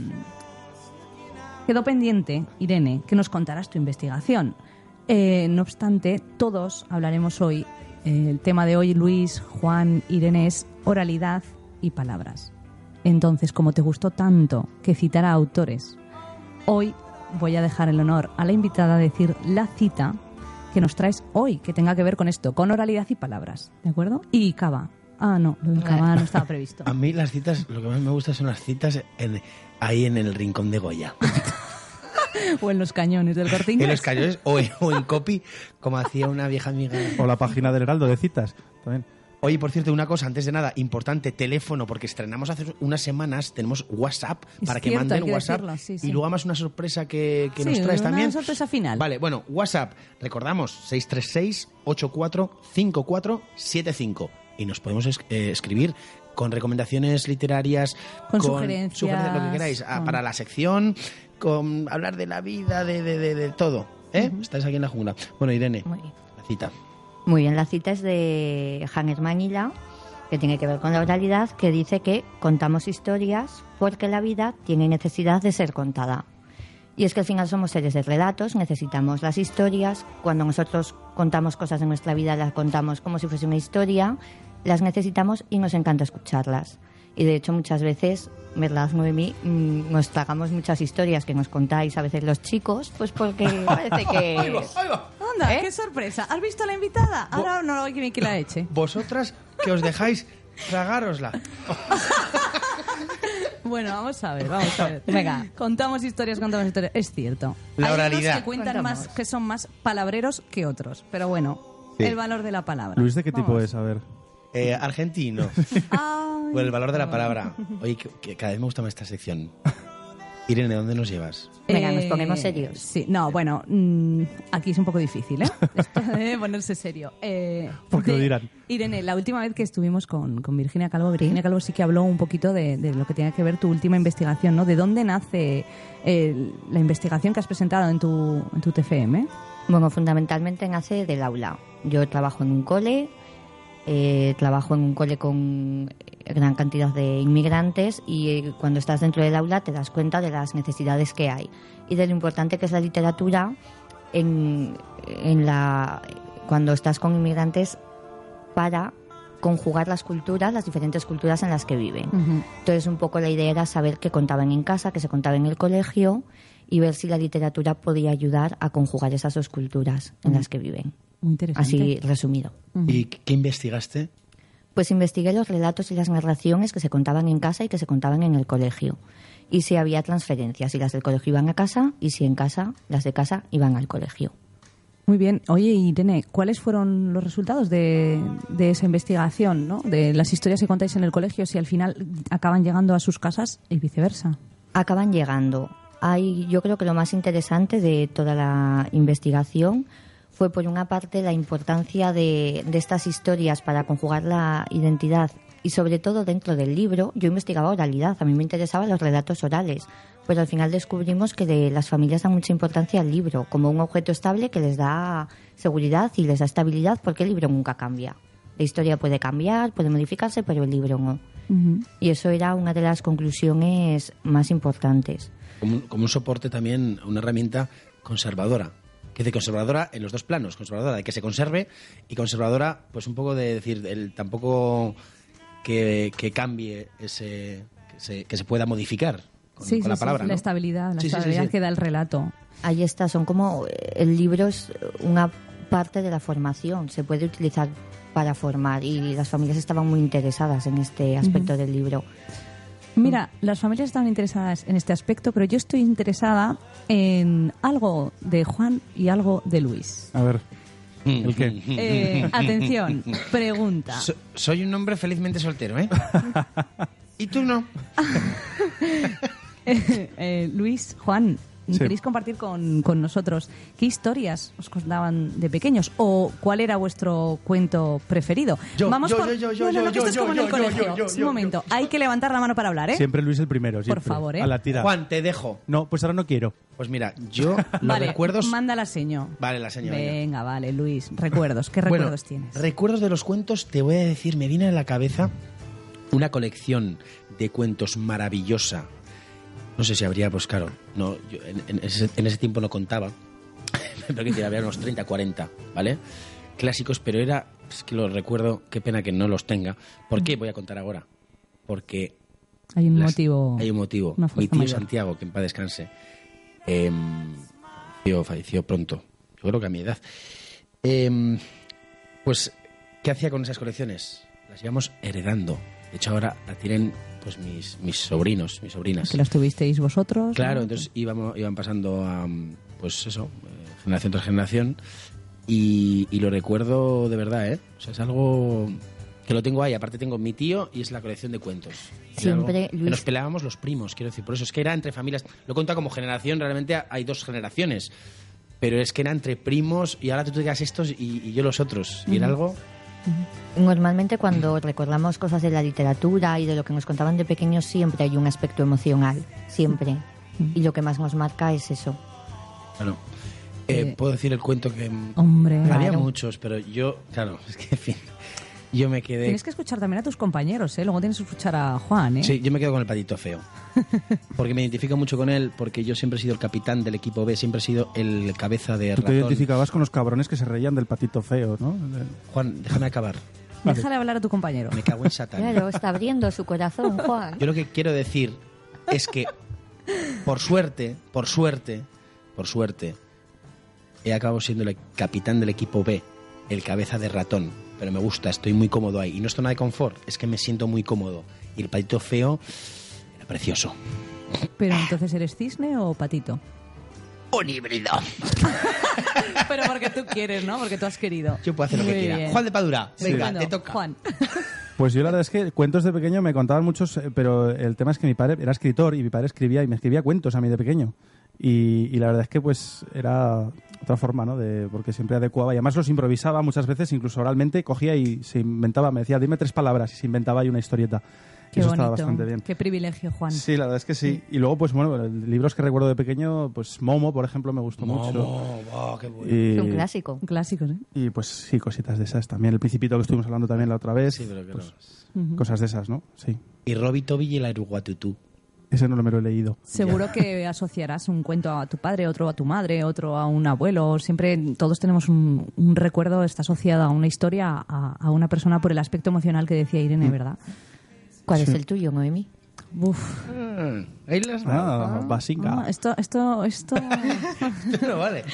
Quedó pendiente, Irene, que nos contaras tu investigación. Eh, no obstante, todos hablaremos hoy, el tema de hoy, Luis, Juan, Irene, es oralidad y palabras. Entonces, como te gustó tanto que citara autores, hoy voy a dejar el honor a la invitada a decir la cita que nos traes hoy, que tenga que ver con esto, con oralidad y palabras, ¿de acuerdo? Y cava. Ah, no, lo del cava no estaba previsto. [LAUGHS] A mí las citas, lo que más me gusta son las citas en- ahí en el rincón de Goya. o en los cañones del corte En inglés. los cañones o en, o en copy, como hacía una vieja amiga. O la página del Heraldo de citas. También. Oye, por cierto, una cosa, antes de nada, importante, teléfono, porque estrenamos hace unas semanas, tenemos WhatsApp Es para que cierto, manden que WhatsApp. decirlo, sí, Y luego además una sorpresa que, que Sí, nos traes una también. sorpresa final. Vale, bueno, WhatsApp, recordamos, 636-845475. Y nos podemos es- eh, escribir con recomendaciones literarias, Con sugerencias, sugerencias, lo que queráis, con- para la sección, con hablar de la vida, de, de, de, de todo. ¿Eh? Estáis aquí en la jungla. Bueno, Irene, Muy bien. la cita. Muy bien, la cita es de Hannes Manila que tiene que ver con la oralidad, que dice que contamos historias porque la vida tiene necesidad de ser contada. Y es que al final somos seres de relatos, necesitamos las historias. Cuando nosotros contamos cosas de nuestra vida, las contamos como si fuese una historia, las necesitamos y nos encanta escucharlas. Y de hecho muchas veces, ¿verdad, Noemí? Mm, Nos tragamos muchas historias que nos contáis a veces los chicos, pues porque [LAUGHS] parece que... Anda, qué sorpresa. ¿Has visto a la invitada? Ahora no hay que que la eche. Vosotras que os dejáis tragárosla. [LAUGHS] Bueno, vamos a ver, vamos a ver. Venga, contamos historias, contamos historias. Es cierto. La Hay unos oralidad. que cuentan Contamos. más, que son más palabreros que otros. Pero bueno, Sí. el valor de la palabra. Luis, ¿de qué tipo Vamos. es? A ver. Eh, argentino. Ay. Por el valor de la palabra. Oye, que, que cada vez me gusta más esta sección. Irene, ¿dónde nos llevas? Venga, nos ponemos serios. Sí, no, bueno, mm, aquí es un poco difícil, ¿eh? [LAUGHS] Esto de ponerse serio. Eh, Porque lo dirán. Irene, la última vez que estuvimos con, con Virginia Calvo, Virginia Calvo sí que habló un poquito de, de lo que tiene que ver tu última investigación, ¿no? ¿De dónde nace eh, la investigación que has presentado en tu, en tu TFM? Bueno, fundamentalmente nace del aula. Yo trabajo en un cole, eh, trabajo en un cole con gran cantidad de inmigrantes y eh, cuando estás dentro del aula te das cuenta de las necesidades que hay y de lo importante que es la literatura en, en la, cuando estás con inmigrantes para conjugar las culturas, las diferentes culturas en las que viven. Entonces, un poco la idea era saber qué contaban en casa, qué se contaba en el colegio y ver si la literatura podía ayudar a conjugar esas dos culturas en las que viven. Muy interesante. Así resumido. ¿Y qué investigaste? Pues investigué los relatos y las narraciones que se contaban en casa y que se contaban en el colegio. Y si había transferencias, si las del colegio iban a casa y si en casa, las de casa iban al colegio. Muy bien. Oye, Irene, ¿cuáles fueron los resultados de, de esa investigación, ¿no? De las historias que contáis en el colegio, si al final acaban llegando a sus casas y viceversa. acaban llegando. Hay, yo creo que lo más interesante de toda la investigación fue, por una parte, la importancia de, de estas historias para conjugar la identidad y, sobre todo, dentro del libro. Yo investigaba oralidad, a mí me interesaban los relatos orales, pero al final descubrimos que de las familias dan mucha importancia al libro como un objeto estable que les da seguridad y les da estabilidad porque el libro nunca cambia. La historia puede cambiar, puede modificarse, pero el libro no. Y eso era una de las conclusiones más importantes. Como un, como un soporte también, una herramienta conservadora. Que dice conservadora en los dos planos. Conservadora de que se conserve y conservadora, pues un poco de decir, el, tampoco que, que cambie ese. Que se, que se pueda modificar con, sí, con sí, la sí, palabra. la ¿no? estabilidad, la Sí, sí, sí, estabilidad sí. que da el relato. Ahí está, son como eh, el libro es una parte de la formación, se puede utilizar para formar y las familias estaban muy interesadas en este aspecto del libro. Mira, las familias estaban interesadas en este aspecto, pero yo estoy interesada en algo de Juan y algo de Luis. A ver. ¿El qué? Eh, atención, pregunta. So- soy un hombre felizmente soltero, ¿eh? [LAUGHS] ¿Y tú no? [LAUGHS] Eh, Luis, Juan, Sí. ¿queréis compartir con, con nosotros qué historias os contaban de pequeños o cuál era vuestro cuento preferido? Yo, Vamos yo, por... yo, yo, yo, no, no, no, yo, que esto es yo, como en yo, el yo, colegio. yo, yo, Un yo, momento, hay que levantar la mano para hablar, ¿eh? Siempre Luis el primero. siempre. favor, ¿eh? A la tira. Juan, te dejo. No, pues ahora no quiero. Pues mira, yo [LAUGHS] los vale, recuerdos. manda la seño. Vale, la señora. venga. Vale, Luis. Recuerdos, ¿qué [LAUGHS] Bueno, recuerdos tienes? Recuerdos de los cuentos, te voy a decir, me viene a la cabeza una colección de cuentos maravillosa. No sé si habría, pues claro, no, yo en, en ese, en ese tiempo no contaba, [LAUGHS] pero que había unos 30, 40, ¿vale? Clásicos, pero era, es que los recuerdo, qué pena que no los tenga. ¿Por qué voy a contar ahora? Porque Hay un las- motivo. hay un motivo. Mi tío mayor. Santiago, que en paz descanse, em, falleció, falleció pronto. Yo creo que a mi edad. Em, pues, ¿qué hacía con esas colecciones? Las íbamos heredando. De hecho, ahora la tienen pues mis, mis sobrinos, mis sobrinas. Que los tuvisteis vosotros. Claro, ¿no? entonces íbamos, iban pasando a, pues eso, eh, generación tras generación. Y, y lo recuerdo de verdad, ¿eh? O sea, es algo que lo tengo ahí. Aparte tengo mi tío y es la colección de cuentos. Siempre, algo que Luis- nos peleábamos los primos, quiero decir. Por eso es que era entre familias. Lo cuento como generación, realmente hay dos generaciones. Pero es que era entre primos y ahora tú te digas estos y, y yo los otros. Y era Normalmente cuando recordamos cosas de la literatura y de lo que nos contaban de pequeños siempre hay un aspecto emocional, siempre. Y lo que más nos marca es eso. Claro. Eh, Puedo decir el cuento que... Hombre. Había Claro. muchos, pero yo... Claro, [LAUGHS] es que, en fin... Yo me quedé... Tienes que escuchar también a tus compañeros, ¿eh? Luego tienes que escuchar a Juan, ¿eh? Sí, yo me quedo con el patito feo. [LAUGHS] Porque me identifico mucho con él, porque yo siempre he sido el capitán del equipo B, siempre he sido el cabeza de Tú te ratón. identificabas con los cabrones que se reían del patito feo, ¿no? Juan, déjame acabar. Déjale hablar a tu compañero. Me cago en Satán. Claro, está abriendo su corazón, Juan. Yo lo que quiero decir es que, por suerte, por suerte, por suerte, he acabado siendo el capitán del equipo B, el cabeza de ratón. Pero me gusta, estoy muy cómodo ahí. Y no es zona de confort, es que me siento muy cómodo. Y el patito feo era precioso. Pero entonces, ¿eres cisne o patito? Un híbrido. [LAUGHS] Pero porque tú quieres, ¿no? Porque tú has querido. Yo puedo hacer lo que Muy quiera. bien. Juan de Padura, venga, te toca. Juan. [LAUGHS] Pues yo la verdad es que cuentos de pequeño me contaban muchos, eh, pero el tema es que mi padre era escritor y mi padre escribía y me escribía cuentos a mí de pequeño. Y, y la verdad es que pues era otra forma, ¿no? De, porque siempre adecuaba y además los improvisaba muchas veces, incluso oralmente, cogía y se inventaba, me decía, dime tres palabras y se inventaba ahí una historieta. Qué Eso bonito. estaba bastante bien. Qué privilegio, Juan. Sí, la verdad es que sí. Y luego, pues bueno, libros que recuerdo de pequeño, pues Momo, por ejemplo, me gustó Momo, mucho. oh, qué bueno. Y- Un clásico. Un clásico, ¿eh? Y pues sí, cositas de esas también. El Principito que estuvimos hablando también la otra vez. Sí, pero que pues, Ujú. Cosas de esas, ¿no? Sí. Y Robbie Toby y el Aruguatutú. Ese no me lo he leído. Seguro que [LAUGHS] asociarás un cuento a tu padre, otro a tu madre, otro a un abuelo. Siempre todos tenemos un, un recuerdo, está asociado a una historia, a, a una persona por el aspecto emocional que decía Irene, Mm. ¿verdad? ¿Cuál es el tuyo, Noemi? Uf. Ahí las Ah, Basinga. Ah, esto, esto, esto. [LAUGHS] no vale.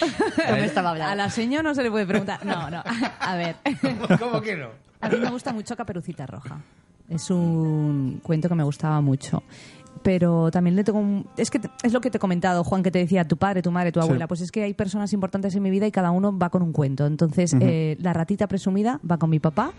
A la señora no se le puede preguntar. No, no. A ver. [LAUGHS] ¿Cómo que no? A mí me gusta mucho Caperucita Roja. Es un cuento que me gustaba mucho. Pero también le tengo un... Es que es lo que te he comentado, Juan, que te decía tu padre, tu madre, tu Sí. abuela. Pues es que hay personas importantes en mi vida y cada uno va con un cuento. Entonces, eh, la ratita presumida va con mi papá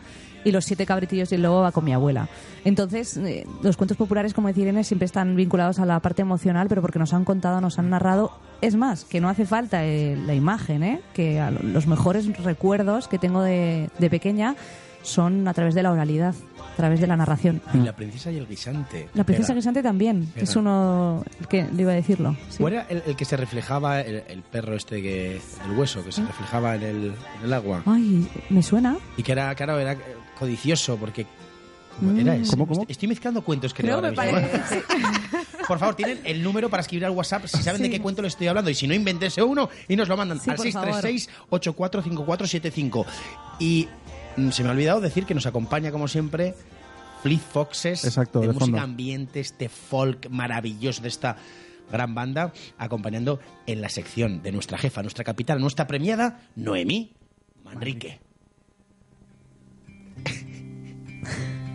y los siete cabritillos y el lobo va con mi abuela. Entonces, eh, los cuentos populares, como decía Irene, siempre están vinculados a la parte emocional, pero porque nos han contado, nos han narrado. Es más, que no hace falta eh, la imagen, ¿eh? Que a lo- los mejores recuerdos que tengo de, de pequeña son a través de la oralidad, través de la narración. Y la princesa y el guisante. La princesa Era- guisante también, Era. es uno que le iba a decirlo. sí. ¿O era el, el que se reflejaba, el, el perro este que, el hueso, que se reflejaba en el, en el agua? Ay, me suena. Y que era, claro, era codicioso porque... Mm. Era ese. ¿Cómo, cómo? Estoy, mezclando cuentos, creo. Creo me ahora mismo. parece. [LAUGHS] Por favor, tienen el número para escribir al WhatsApp si saben de qué cuento les estoy hablando. Y si no, invéntense uno y nos lo mandan Sí, al por favor. 636-845475. Y se me ha olvidado decir que nos acompaña, como siempre, Fleet Foxes. Exacto, de, de música ambiente, este folk maravilloso de esta gran banda, acompañando en la sección de nuestra jefa, nuestra capitana, nuestra premiada, Noemí Manrique. [LAUGHS]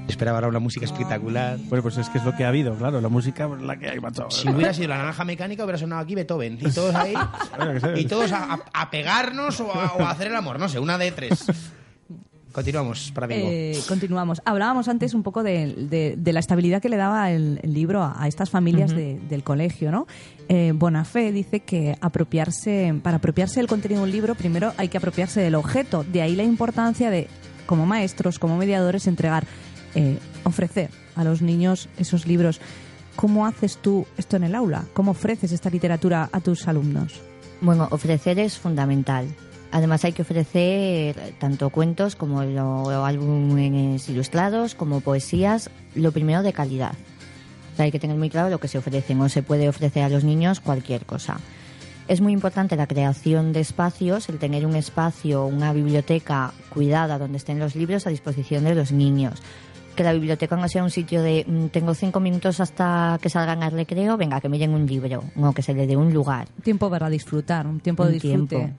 Esperaba ahora una música espectacular. Bueno, pues es que es lo que ha habido, claro. La música es la que hay, macho. Si hubiera sido la naranja mecánica, hubiera sonado aquí Beethoven. Y todos ahí. [LAUGHS] Y todos a pegarnos o a, o a hacer el amor. No sé, una de tres. Continuamos para bingo. Eh, continuamos. Hablábamos antes un poco de, de- de la estabilidad que le daba el, el libro a, a estas familias de- del colegio, ¿no? Eh, Bonafé dice que apropiarse, para apropiarse del contenido de un libro, primero hay que apropiarse del objeto. De ahí la importancia de, como maestros, como mediadores, entregar, eh, ofrecer a los niños esos libros. ¿Cómo haces tú esto en el aula? ¿Cómo ofreces esta literatura a tus alumnos? Bueno, ofrecer es fundamental. Además hay que ofrecer tanto cuentos como lo- álbumes ilustrados, como poesías, lo primero de calidad. O sea, hay que tener muy claro lo que se ofrece, no se puede ofrecer a los niños cualquier cosa. Es muy importante la creación de espacios, el tener un espacio, una biblioteca cuidada donde estén los libros a disposición de los niños. Que la biblioteca no sea un sitio de mm, tengo cinco minutos hasta que salgan al recreo, venga, que miren un libro, no, que se le dé un lugar. Tiempo para disfrutar, un tiempo de Un disfrute. tiempo.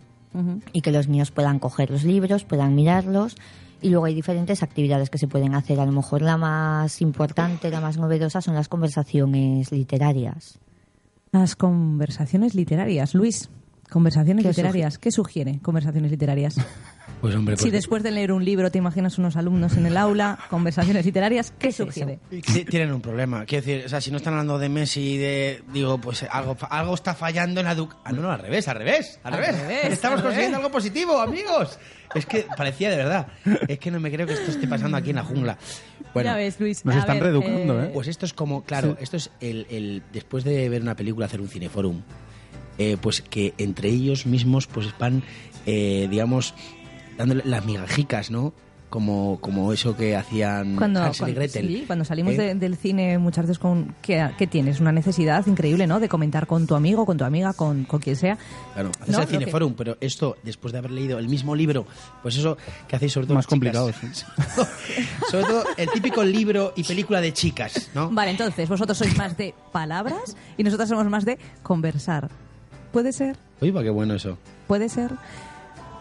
Y que los niños puedan coger los libros, puedan mirarlos. Y luego hay diferentes actividades que se pueden hacer. A lo mejor la más importante, la más novedosa son las conversaciones literarias. Las conversaciones literarias. Luis, conversaciones ¿Qué literarias. ¿Qué sugiere conversaciones literarias? [LAUGHS] Pues hombre, Si después de leer un libro te imaginas unos alumnos en el aula, [LAUGHS] conversaciones literarias, ¿qué sugiere? Ti- Tienen un problema. Quiero decir, o sea, si no están hablando de Messi y de. Digo, pues algo, fa- algo está fallando en la educación. Ah, no, no, al revés, al revés, al, Al revés. revés, Estamos al consiguiendo revés. algo positivo, amigos. Es que parecía de verdad. Es que no me creo que esto esté pasando aquí en la jungla. Bueno, Ya ves, Luis. Nos a están ver, reeducando, ¿eh? Pues esto es como, claro, Sí. esto es el, el- después de ver una película, hacer un cineforum, eh, pues que entre ellos mismos pues van, eh, digamos, dándole las migajicas, ¿no? como, como eso que hacían Cuando, Hansel y cuando- Gretel. sí, cuando salimos ¿Eh? de- del cine muchas veces con que, que tienes una necesidad increíble, ¿no? De comentar con tu amigo, con tu amiga, con, con quien sea. Claro, haces ¿No? el Lo que- Cineforum, pero esto, después de haber leído el mismo libro, pues eso que hacéis sobre todo Más complicado, [LAUGHS] sobre todo el típico libro y película de chicas, ¿no? Vale, entonces vosotros sois más de palabras y nosotros somos más de conversar. ¿Puede ser? Uy, va, qué bueno eso. ¿Puede ser?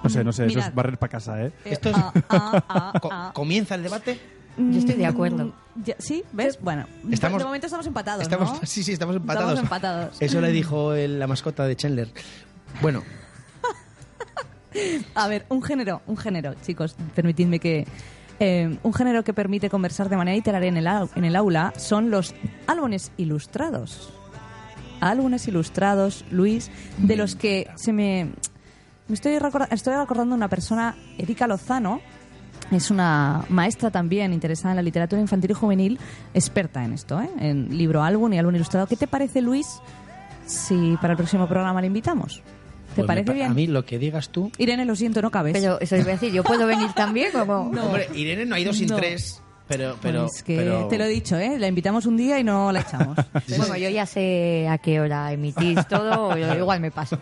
No sé, no sé, eso Mirad. es barrer para casa, ¿eh? Esto es- Ah, ah, [LAUGHS] ah, Co- ah. ¿Comienza el debate? Yo estoy de acuerdo. Mm, ya- ¿Sí? ¿Ves? Bueno, Estamos- de momento estamos empatados, Estamos, ¿no? [LAUGHS] Sí, sí, estamos empatados. Estamos empatados. Eso le dijo el- la mascota de Chandler. Bueno, [LAUGHS] A ver, un género, un género, chicos, permitidme que... eh, un género que permite conversar de manera literaria en el, au- en el aula son los álbumes ilustrados. Álbumes ilustrados, Luis, de los que se me... me estoy, recorda- estoy recordando una persona, Erika Lozano, es una maestra también interesada en la literatura infantil y juvenil, experta en esto, ¿eh? en libro álbum y álbum ilustrado. ¿Qué te parece, Luis, si para el próximo programa le invitamos? ¿Te pues parece pa- bien? A mí lo que digas tú. Irene, lo siento, no cabes. Pero eso iba a decir, ¿yo puedo venir también? Como... Hombre, Irene no ha ido sin No. tres, pero. pero, Pues que pero- te lo he dicho, ¿eh? La invitamos un día y no la echamos. [LAUGHS] Bueno, yo ya sé a qué hora emitís todo, yo igual me paso.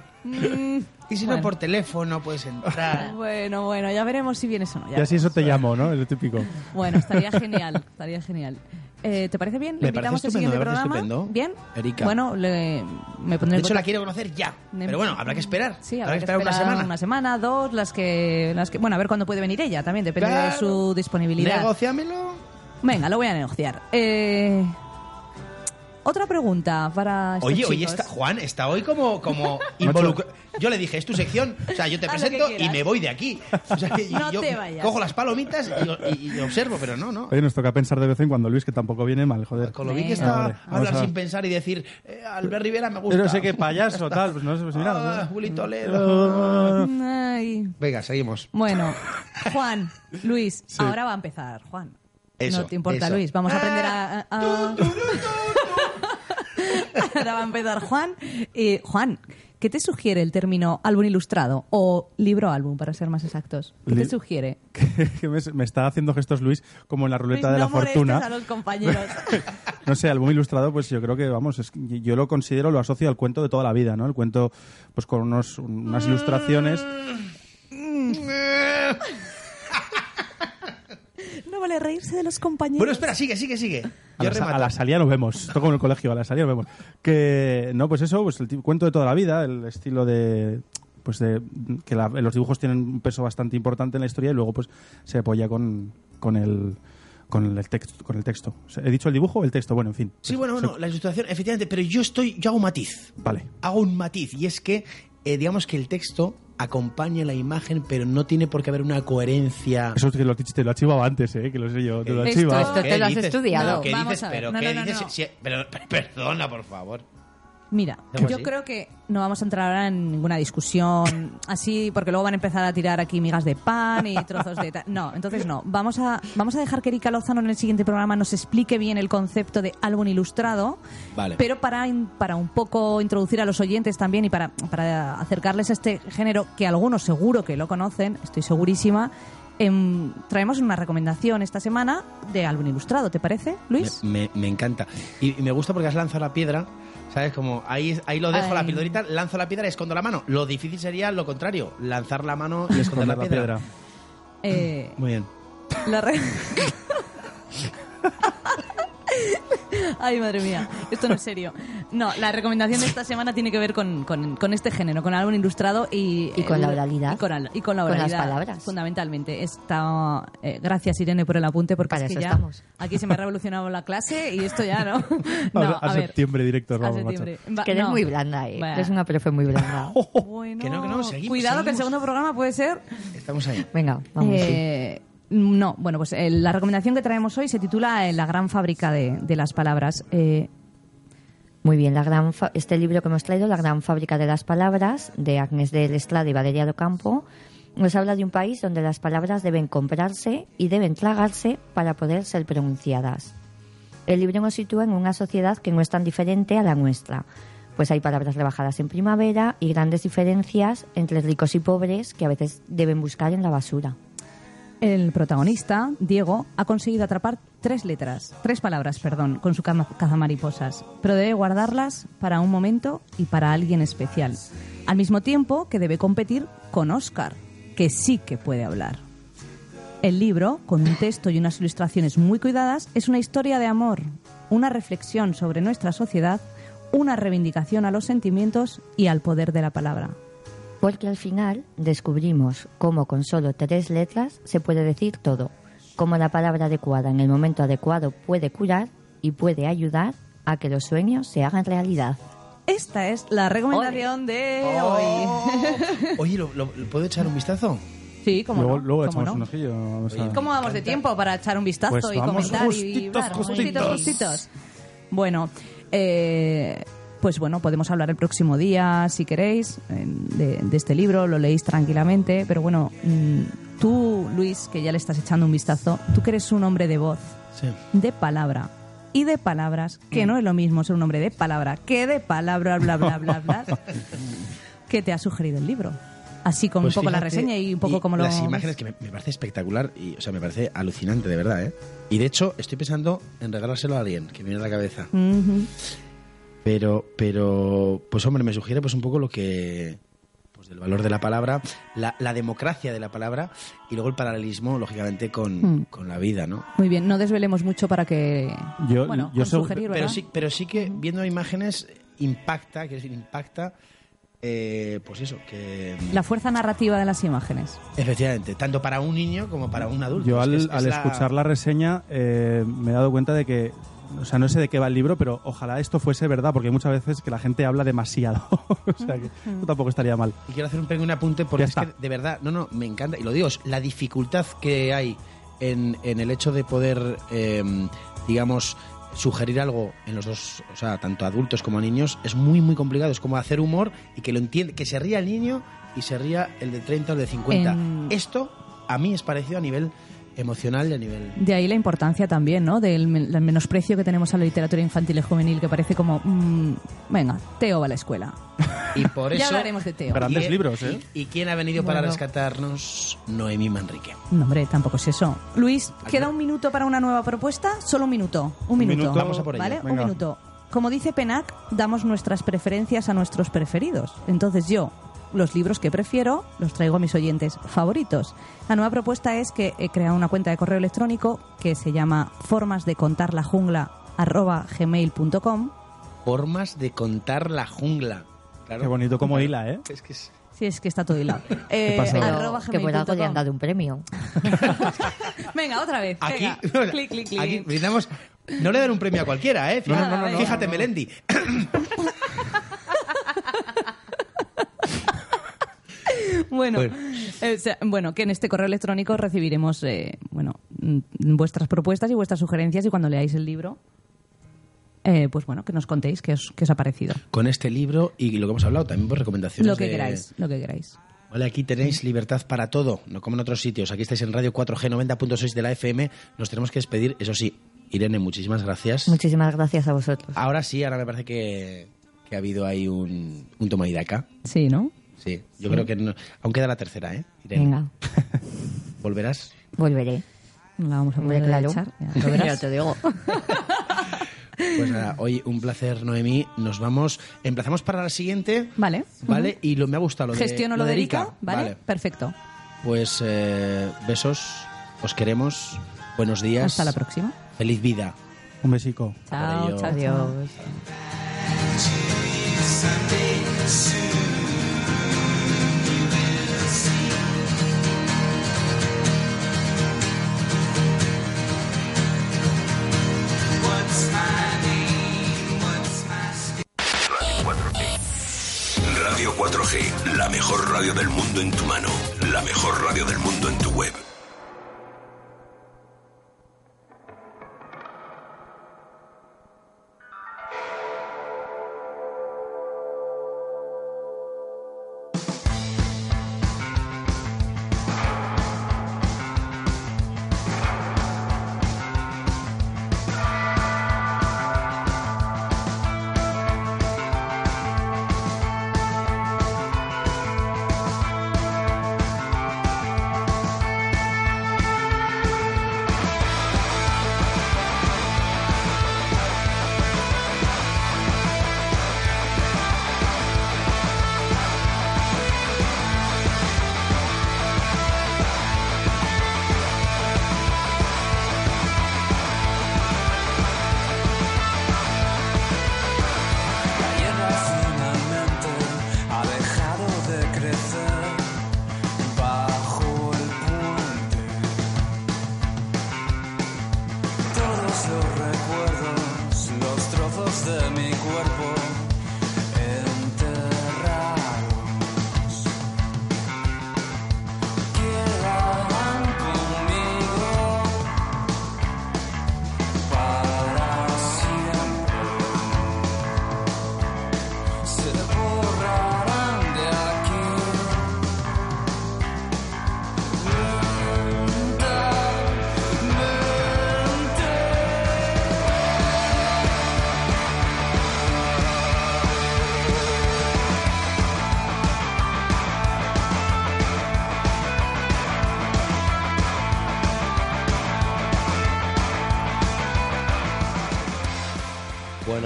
Y si no por teléfono puedes entrar. [LAUGHS] bueno, bueno, ya veremos si vienes o no. ya Y así eso te llamo, ¿no? Es lo típico. [LAUGHS] Bueno, estaría genial, estaría genial. Eh, ¿Te parece bien? ¿Le Me parece invitamos al estupendo, siguiente me programa? estupendo. ¿Bien? Erika. Bueno, le, me pondré De hecho, la quiero conocer ya. Pero bueno, habrá que esperar. Sí, habrá que esperar una semana. Una semana, dos, las que, las que... Bueno, a ver cuándo puede venir ella, también depende de Claro. su disponibilidad. Negociámelo. Venga, lo voy a negociar. Eh, otra pregunta para estos Oye, oye, chicos. está, Juan está hoy como, como [LAUGHS] involucrado. Yo le dije, es tu sección, o sea, yo te que presento y me voy de aquí. O sea, y [LAUGHS] No yo te vayas. cojo las palomitas y, y- y observo, pero no, no. Oye, nos toca pensar de vez en cuando, Luis, que tampoco viene mal, joder. Con lo bien que está Vale, vamos hablar a- sin pensar y decir, eh, Albert Rivera me gusta. No sé qué payaso, [LAUGHS] tal. Pues no sé, pues mira. Ah, Juli Toledo. Ay. Venga, seguimos. Bueno, Juan, Luis, ahora va a empezar, Juan. Eso, no te importa, eso. Luis. Vamos a aprender a... a- a- [LAUGHS] ahora va a empezar Juan. Eh, Juan, ¿qué te sugiere el término álbum ilustrado o libro álbum, para ser más exactos? ¿Qué te sugiere? [LAUGHS] que me, me está haciendo gestos Luis como en la ruleta Luis, de la no fortuna. a los compañeros. [LAUGHS] No sé, álbum ilustrado, pues yo creo que, vamos, es, yo lo considero, lo asocio al cuento de toda la vida, ¿no? El cuento, pues con unos, unas ilustraciones. Vale reírse de los compañeros. Bueno, espera, sigue, sigue, sigue. A la, a salida nos vemos. Esto como en el colegio, a la salida nos vemos. Que, no, pues eso, pues el tipo- cuento de toda la vida, el estilo de pues de que la- los dibujos tienen un peso bastante importante en la historia y luego pues se apoya con, con el con el texto con el texto he dicho el dibujo o el texto bueno en fin Sí, bueno, Se- bueno, la ilustración, efectivamente, pero yo estoy, yo hago un matiz. vale Hago un matiz, y es que, eh, digamos que el texto acompaña la imagen, pero no tiene por qué haber una coherencia. eso es que lo, te lo he chivado antes eh que lo sé yo te lo Esto- esto te lo has dices? estudiado. No, ¿qué Vamos dices? a ver. Pero, No, ¿qué no, no, dices? no. Si- pero- [LAUGHS] perdona, por favor. Mira, yo así. creo que no vamos a entrar ahora en ninguna discusión así, porque luego van a empezar a tirar aquí migas de pan y trozos de... ta- No, entonces no. Vamos a, vamos a dejar que Erika Lozano en el siguiente programa nos explique bien el concepto de álbum ilustrado, Vale. pero para, para un poco introducir a los oyentes también y para, para acercarles a este género que algunos seguro que lo conocen, estoy segurísima, em, traemos una recomendación esta semana de álbum ilustrado, ¿te parece, Luis? Me, me- me encanta. Y, y me gusta porque has lanzado la piedra, ¿sabes? Como ahí, ahí lo dejo, Ay. la pildorita, lanzo la piedra y escondo la mano. Lo difícil sería lo contrario, lanzar la mano y esconder la, la piedra. piedra. Eh, Muy bien. La re- [LAUGHS] [LAUGHS] Ay, madre mía, esto no es serio. No, la recomendación de esta semana tiene que ver con, con- con este género, con álbum ilustrado y... Y con la el- oralidad. Y con, al- y con la Con las oralidad. palabras. Fundamentalmente. Está, eh, gracias, Irene, por el apunte, porque Para es que ya estamos. aquí se me ha revolucionado la clase y esto ya no. [LAUGHS] No, a, a ver. septiembre directo A vamos, macho. septiembre. Va- que eres no. muy blanda, eh. Va. Eres una profe muy blanda. [LAUGHS] Bueno, Que no, que no, seguimos, Cuidado que el segundo programa puede ser Estamos ahí. Venga, vamos. sí. No, bueno, pues eh, la recomendación que traemos hoy se titula eh, La gran fábrica de, de las palabras. Eh, Muy bien, la gran fa- este libro que hemos traído, La gran fábrica de las palabras, de Agnes del Estrada y Valeria do Campo, nos habla de un país donde las palabras deben comprarse y deben tragarse para poder ser pronunciadas. El libro nos sitúa en una sociedad que no es tan diferente a la nuestra, pues hay palabras rebajadas en primavera y grandes diferencias entre ricos y pobres que a veces deben buscar en la basura. El protagonista, Diego, ha conseguido atrapar tres letras, tres palabras, perdón, con su cazamariposas, pero debe guardarlas para un momento y para alguien especial. Al mismo tiempo que debe competir con Oscar, que sí que puede hablar. El libro, con un texto y unas ilustraciones muy cuidadas, es una historia de amor, una reflexión sobre nuestra sociedad, una reivindicación a los sentimientos y al poder de la palabra. Porque al final descubrimos cómo con solo tres letras se puede decir todo, cómo la palabra adecuada en el momento adecuado puede curar y puede ayudar a que los sueños se hagan realidad. Esta es la recomendación de hoy. [LAUGHS] Oye, ¿lo, lo- lo puedo echar un vistazo? Sí, como luego no, luego cómo echamos no. un ojillo. vamos a- ¿Cómo vamos de tiempo para echar un vistazo Pues y vamos comentar y justitos, hablar? justitos. justitos. Bueno, eh, pues bueno, podemos hablar el próximo día si queréis de, de este libro, lo leéis tranquilamente, pero bueno, mm, tú, Luis, que ya le estás echando un vistazo, tú que eres un hombre de voz, Sí. de palabra y de palabras, que no es lo mismo ser un hombre de palabra que de palabra, bla, bla, bla, bla, [LAUGHS] que te ha sugerido el libro. Así con Pues un poco la reseña y un poco como lo... Las imágenes que me, me parece espectacular y, o sea, me parece alucinante, de verdad, ¿eh? Y de hecho, estoy pensando en regalárselo a alguien que me viene a la cabeza. Pero, pero, pues hombre, me sugiere pues un poco lo que, pues del valor de la palabra, la, la democracia de la palabra y luego el paralelismo, lógicamente, con, Mm. con la vida, ¿no? Muy bien, no desvelemos mucho para que... Yo- bueno, yo sugerir, pero sí, pero sí que viendo imágenes impacta, quiero decir, impacta, eh, pues eso, que La fuerza narrativa de las imágenes. efectivamente, tanto para un niño como para un adulto. Yo al, que es- es al la- escuchar la reseña eh, me he dado cuenta de que, o sea, no sé de qué va el libro, pero ojalá esto fuese verdad, porque muchas veces que la gente habla demasiado. [LAUGHS] o sea, que esto tampoco estaría mal. Y quiero hacer un pequeño apunte porque es está. que de verdad, no, no, me encanta, y lo digo, es la dificultad que hay en, en el hecho de poder, eh, digamos, sugerir algo en los dos, o sea, tanto adultos como a niños, es muy, muy complicado. Es como hacer humor y que lo entiende, que se ría el niño y se ría el de 30 o el de 50. En- Esto a mí es parecido a nivel emocional y a nivel... De ahí la importancia también, ¿no? Del men- del menosprecio que tenemos a la literatura infantil y juvenil, que parece como, mm, venga, Teo va a la escuela. Y por [LAUGHS] Ya eso... hablaremos de Teo. Grandes y- libros, ¿eh? Y, y quién ha venido para rescatarnos? Noemí Manrique. No, hombre, tampoco es eso. Luis, ¿queda un minuto para una nueva propuesta? Solo un minuto. Un minuto. minuto. Vamos a por ello. ¿Vale? Un minuto. Como dice Penac, damos nuestras preferencias a nuestros preferidos. Entonces yo, los libros que prefiero, los traigo a mis oyentes favoritos. La nueva propuesta es que he creado una cuenta de correo electrónico que se llama formas de contar la jungla gmail.com Formas de contar la jungla. Claro. Qué bonito como hila, ¿eh? Es que es... Sí, es que está todo hilado. [LAUGHS] Eh, arroba que por algo le han dado un premio. [LAUGHS] Venga, otra vez. Aquí, venga. clic, clic, clic. aquí brindamos. No le dan un premio a cualquiera, ¿eh? Fíjate, No, no, no, no, Fíjate, no. Melendi. [COUGHS] Bueno, Bueno. eh, o sea, bueno, que en este correo electrónico recibiremos eh, bueno, mm, vuestras propuestas y vuestras sugerencias y cuando leáis el libro, eh, pues bueno, que nos contéis qué os, qué os ha parecido. Con este libro y lo que hemos hablado, también por recomendaciones. Lo que de- queráis, lo que queráis. Vale, aquí tenéis libertad para todo, no como en otros sitios. Aquí estáis en Radio 4G 90.6 de la FM. Nos tenemos que despedir. Eso sí, Irene, muchísimas gracias. Muchísimas gracias a vosotros. Ahora sí, ahora me parece que, que ha habido ahí un, un toma y daca. Sí, ¿no? Sí, yo creo que no- aún queda la tercera, ¿eh? Irene. Venga, [LAUGHS] ¿Volverás? volveré. No la vamos a poder claro. echar, ya. [LAUGHS] Ya te digo. [LAUGHS] Pues nada, hoy un placer, Noemí. Nos vamos. Emplazamos para la siguiente. Vale. ¿Vale? Y lo, me ha gustado lo de. Gestiono lo de Erika. Erika, ¿vale? Perfecto. Pues eh, besos, os queremos. Buenos días. Hasta la próxima. Feliz vida. Un besico. Chao, chao, chao. Adiós. Radio 4G, la mejor radio del mundo en tu mano, la mejor radio del mundo en tu web.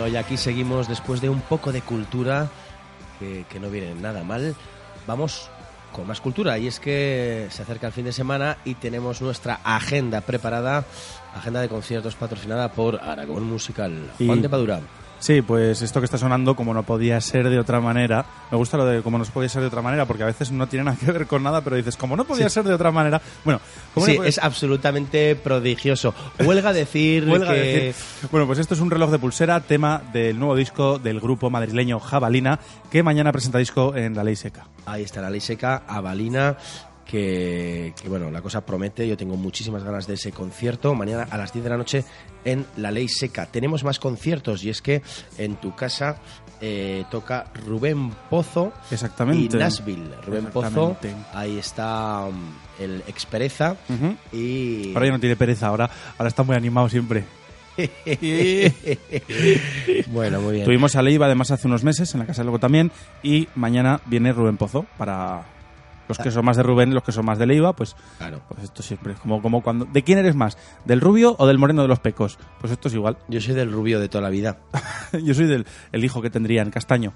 Bueno, y aquí seguimos después de un poco de cultura, que, que no viene nada mal. Vamos con más cultura, y es que se acerca el fin de semana y tenemos nuestra agenda preparada, agenda de conciertos patrocinada por Aragón Musical. Y- Juan de Padura. Sí, pues esto que está sonando, como no podía ser de otra manera. Me gusta lo de como no podía ser de otra manera, porque a veces no tiene nada que ver con nada, pero dices, como no podía Sí. ser de otra manera. Bueno, ¿cómo Sí, no es absolutamente prodigioso. Huelga decir [LAUGHS] Huelga que... decir. Bueno, pues esto es un reloj de pulsera, tema del nuevo disco del grupo madrileño Jabalina, que mañana presenta disco en La Ley Seca. Ahí está la ley seca, Avalina, que, que, bueno, la cosa promete. Yo tengo muchísimas ganas de ese concierto. Mañana a las 10 de la noche en la ley seca. Tenemos más conciertos y es que en tu casa eh, toca Rubén Pozo Exactamente. y Nashville. Rubén Pozo, ahí está um, el expereza Ujú. y... Ahora ya no tiene pereza, ahora, ahora está muy animado siempre. [LAUGHS] bueno, muy bien. Tuvimos a Leiva además hace unos meses en la Casa del Loco también y mañana viene Rubén Pozo para los que son más de Rubén, los que son más de Leiva, pues, Claro. pues esto siempre es como, como cuando... ¿De quién eres más? ¿Del rubio o del moreno de los pecos? Pues esto es igual. Yo soy del rubio de toda la vida. [LAUGHS] Yo soy del el hijo que tendrían, castaño.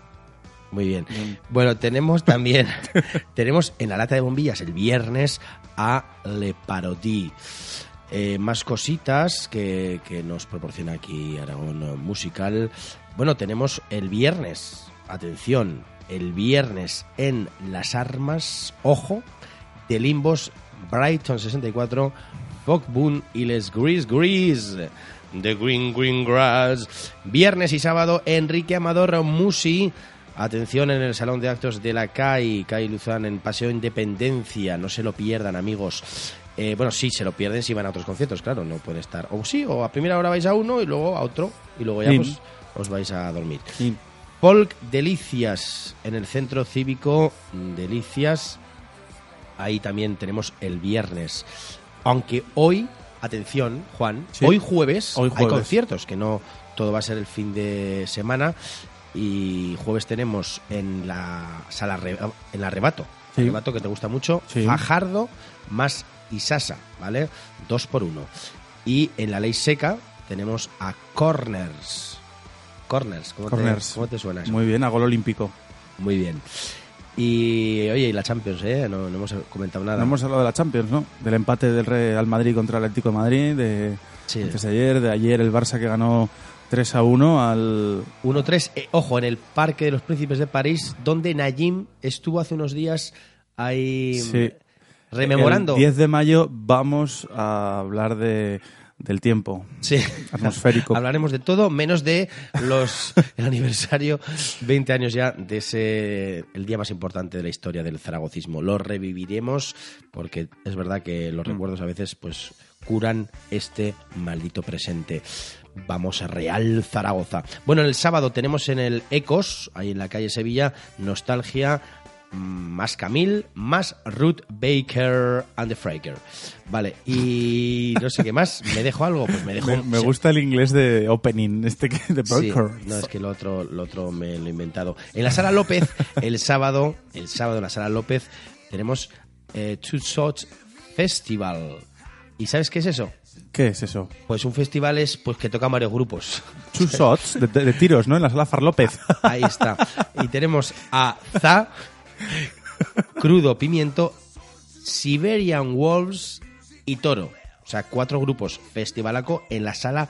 Muy bien. Bueno, tenemos también, [LAUGHS] tenemos en la lata de bombillas el viernes a Le Parodí. Eh, más cositas que, que nos proporciona aquí Aragón Musical. Bueno, tenemos el viernes, atención, el viernes en Las Armas, ojo, de Limbos, Brighton 64, Fog Boon y Les Grease Grease. The Green Green Grass. Viernes y sábado, Enrique Amador Musi. Atención en el Salón de Actos de la CAI, CAI Luzán, en Paseo Independencia. No se lo pierdan, amigos. Eh, bueno, sí, se lo pierden si van a otros conciertos, claro, no puede estar. O sí, o a primera hora vais a uno y luego a otro, y luego ya Sí. pues, os vais a dormir. Sí. Folk Delicias, en el Centro Cívico Delicias. Ahí también tenemos el viernes. Aunque hoy, atención, Juan, Sí. hoy jueves, Hoy hay conciertos, que no todo va a ser el fin de semana. Y jueves tenemos en la sala en la Arrebato, Sí. Arrebato que te gusta mucho, Sí. Fajardo más Isasa, ¿vale? Dos por uno. Y en la Ley Seca tenemos a Corners. Corners, ¿cómo, Corners. Te, cómo te suena eso? Muy bien, a gol olímpico. Muy bien. Y oye, y la Champions, ¿eh? No, no hemos comentado nada. No hemos hablado de la Champions, ¿no? Del empate del Real Madrid contra el Atlético de Madrid, de Sí. antes de ayer, de ayer el Barça que ganó 3 a 1 al 1-3, eh, ojo, en el Parque de los Príncipes de París, donde Najim estuvo hace unos días ahí Sí. rememorando. El 10 de mayo vamos a hablar de del tiempo Sí. atmosférico. [LAUGHS] Hablaremos de todo, menos de los el aniversario, 20 años ya de ese el día más importante de la historia del zaragocismo. Lo reviviremos porque es verdad que los recuerdos a veces pues curan este maldito presente. Vamos a Real Zaragoza. Bueno, el sábado tenemos en el Ecos, ahí en la calle Sevilla, Nostalgia, mm, más Camil, más Ruth Baker and the Fraker. Vale, y no sé qué más. ¿Me dejo algo? Pues me dejo... Me, me gusta el inglés de opening, este que de Sí, no, es que lo otro, lo otro me lo he inventado. En la Sala López, el sábado, el sábado en la Sala López, tenemos eh, Two Shots Festival. ¿Y sabes qué es eso? ¿Qué es eso? Pues un festival es pues que tocan varios grupos. Two shots de, de- de tiros, ¿no? En la sala Far López. Ahí está. Y tenemos a Za, [LAUGHS] Crudo Pimiento, Siberian Wolves y Toro. O sea, cuatro grupos festivalaco en la sala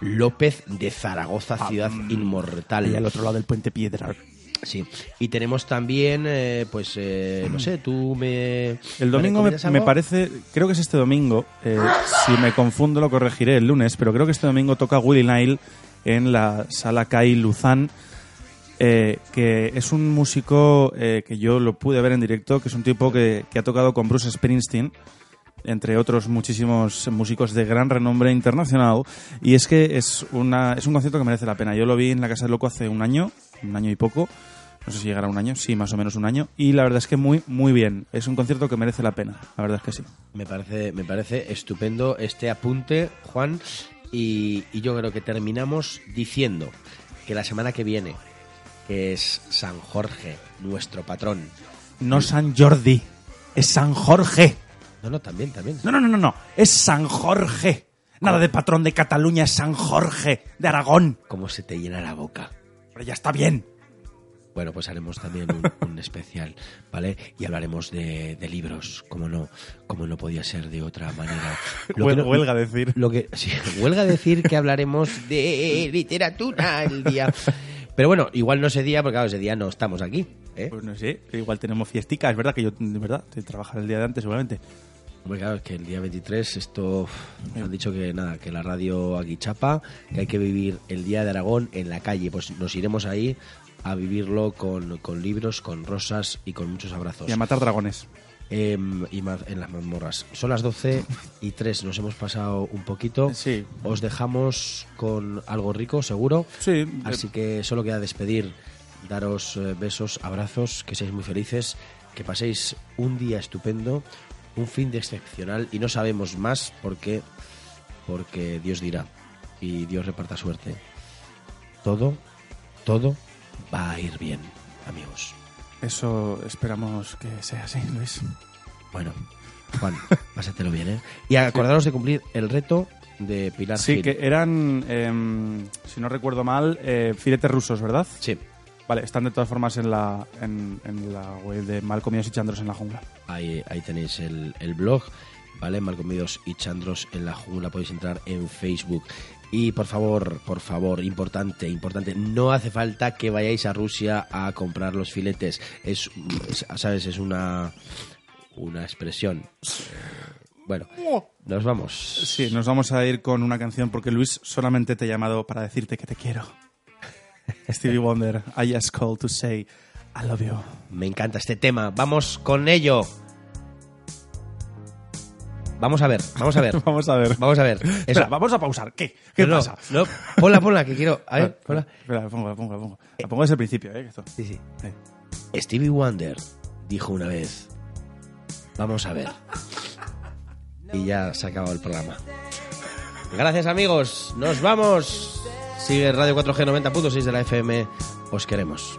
López de Zaragoza, ciudad inmortal. Y al otro lado del puente Piedra. Sí. Y tenemos también, eh, pues, eh, no sé, tú me... El domingo me, parece, creo que es este domingo, eh, si me confundo lo corregiré el lunes, pero creo que este domingo toca Willy Nile en la Sala Kai Luzán, eh, que es un músico eh, que yo lo pude ver en directo, que es un tipo que, que ha tocado con Bruce Springsteen, entre otros muchísimos músicos de gran renombre internacional, y es que es, una, es un concierto que merece la pena. Yo lo vi en la Casa del Loco hace un año, un año y poco, no sé si llegará un año, sí, más o menos un año, y la verdad es que muy, muy bien. Es un concierto que merece la pena, la verdad es que sí. Me parece, me parece estupendo este apunte, Juan, y, y yo creo que terminamos diciendo que la semana que viene, que es San Jorge, nuestro patrón. No San Jordi, es San Jorge. No, no, también, también. No, no, no, no, no, es San Jorge. Nada de patrón de Cataluña, es San Jorge, de Aragón. ¿Cómo se te llena la boca? Pero ya está bien. Bueno, pues haremos también un, [LAUGHS] un especial, ¿vale? Y hablaremos de, de libros, como no, como no podía ser de otra manera. Huel- no- huelga decir. Lo que, sí, huelga decir que hablaremos de literatura el día. [LAUGHS] Pero bueno, igual no ese día, porque claro, ese día no estamos aquí. ¿eh? Pues no sé, igual tenemos fiestica, es verdad que yo, de verdad, te trabajar el día de antes seguramente. Hombre, claro, es que el día 23 esto me han dicho que nada, que la radio aquí chapa, que hay que vivir el día de Aragón en la calle. Pues nos iremos ahí a vivirlo con, con libros, con rosas y con muchos abrazos. Y a matar dragones. Em, y ma- en las mazmorras. Son las 12 y 3, nos hemos pasado un poquito. Sí. Os dejamos con algo rico, seguro. Sí. Así que solo queda despedir, daros eh, besos, abrazos, que seáis muy felices, que paséis un día estupendo, un fin de excepcional y no sabemos más porque, porque Dios dirá y Dios reparta suerte. Todo, todo va a ir bien, amigos. Eso esperamos que sea así, Luis. Bueno, Juan, [LAUGHS] pásatelo bien, ¿eh? Y acordaros de cumplir el reto de Pilar Sí, Gil. que eran, em, si no recuerdo mal, eh, filetes rusos, ¿verdad? Sí. Vale, están de todas formas en la, en, en la web de Malcomidos y Chandros en la jungla. Ahí, ahí tenéis el, el blog, ¿vale? Malcomidos y Chandros en la jungla. Podéis entrar en Facebook. Y por favor, por favor, importante, importante, no hace falta que vayáis a Rusia a comprar los filetes. Es, es- ¿sabes? Es una, una expresión. Bueno, nos vamos. Sí, nos vamos a ir con una canción porque Luis solamente te he llamado para decirte que te quiero. [LAUGHS] Stevie Wonder, I just called to say I love you. Me encanta este tema. Vamos con ello. Vamos a ver, vamos a ver. [LAUGHS] vamos a ver. Vamos a ver. Eso. Espera, vamos a pausar. ¿Qué? ¿Qué No, no, pasa? no. ponla, ponla, que quiero. A ver, ponla. Espera, la pongo, la pongo, la pongo. La pongo desde el principio, ¿eh? Esto. Sí, sí. Stevie Wonder dijo una vez, vamos a ver. Y ya se ha acabado el programa. Gracias amigos, nos vamos. Sigue Radio 4G 90.6 de la FM. Os queremos.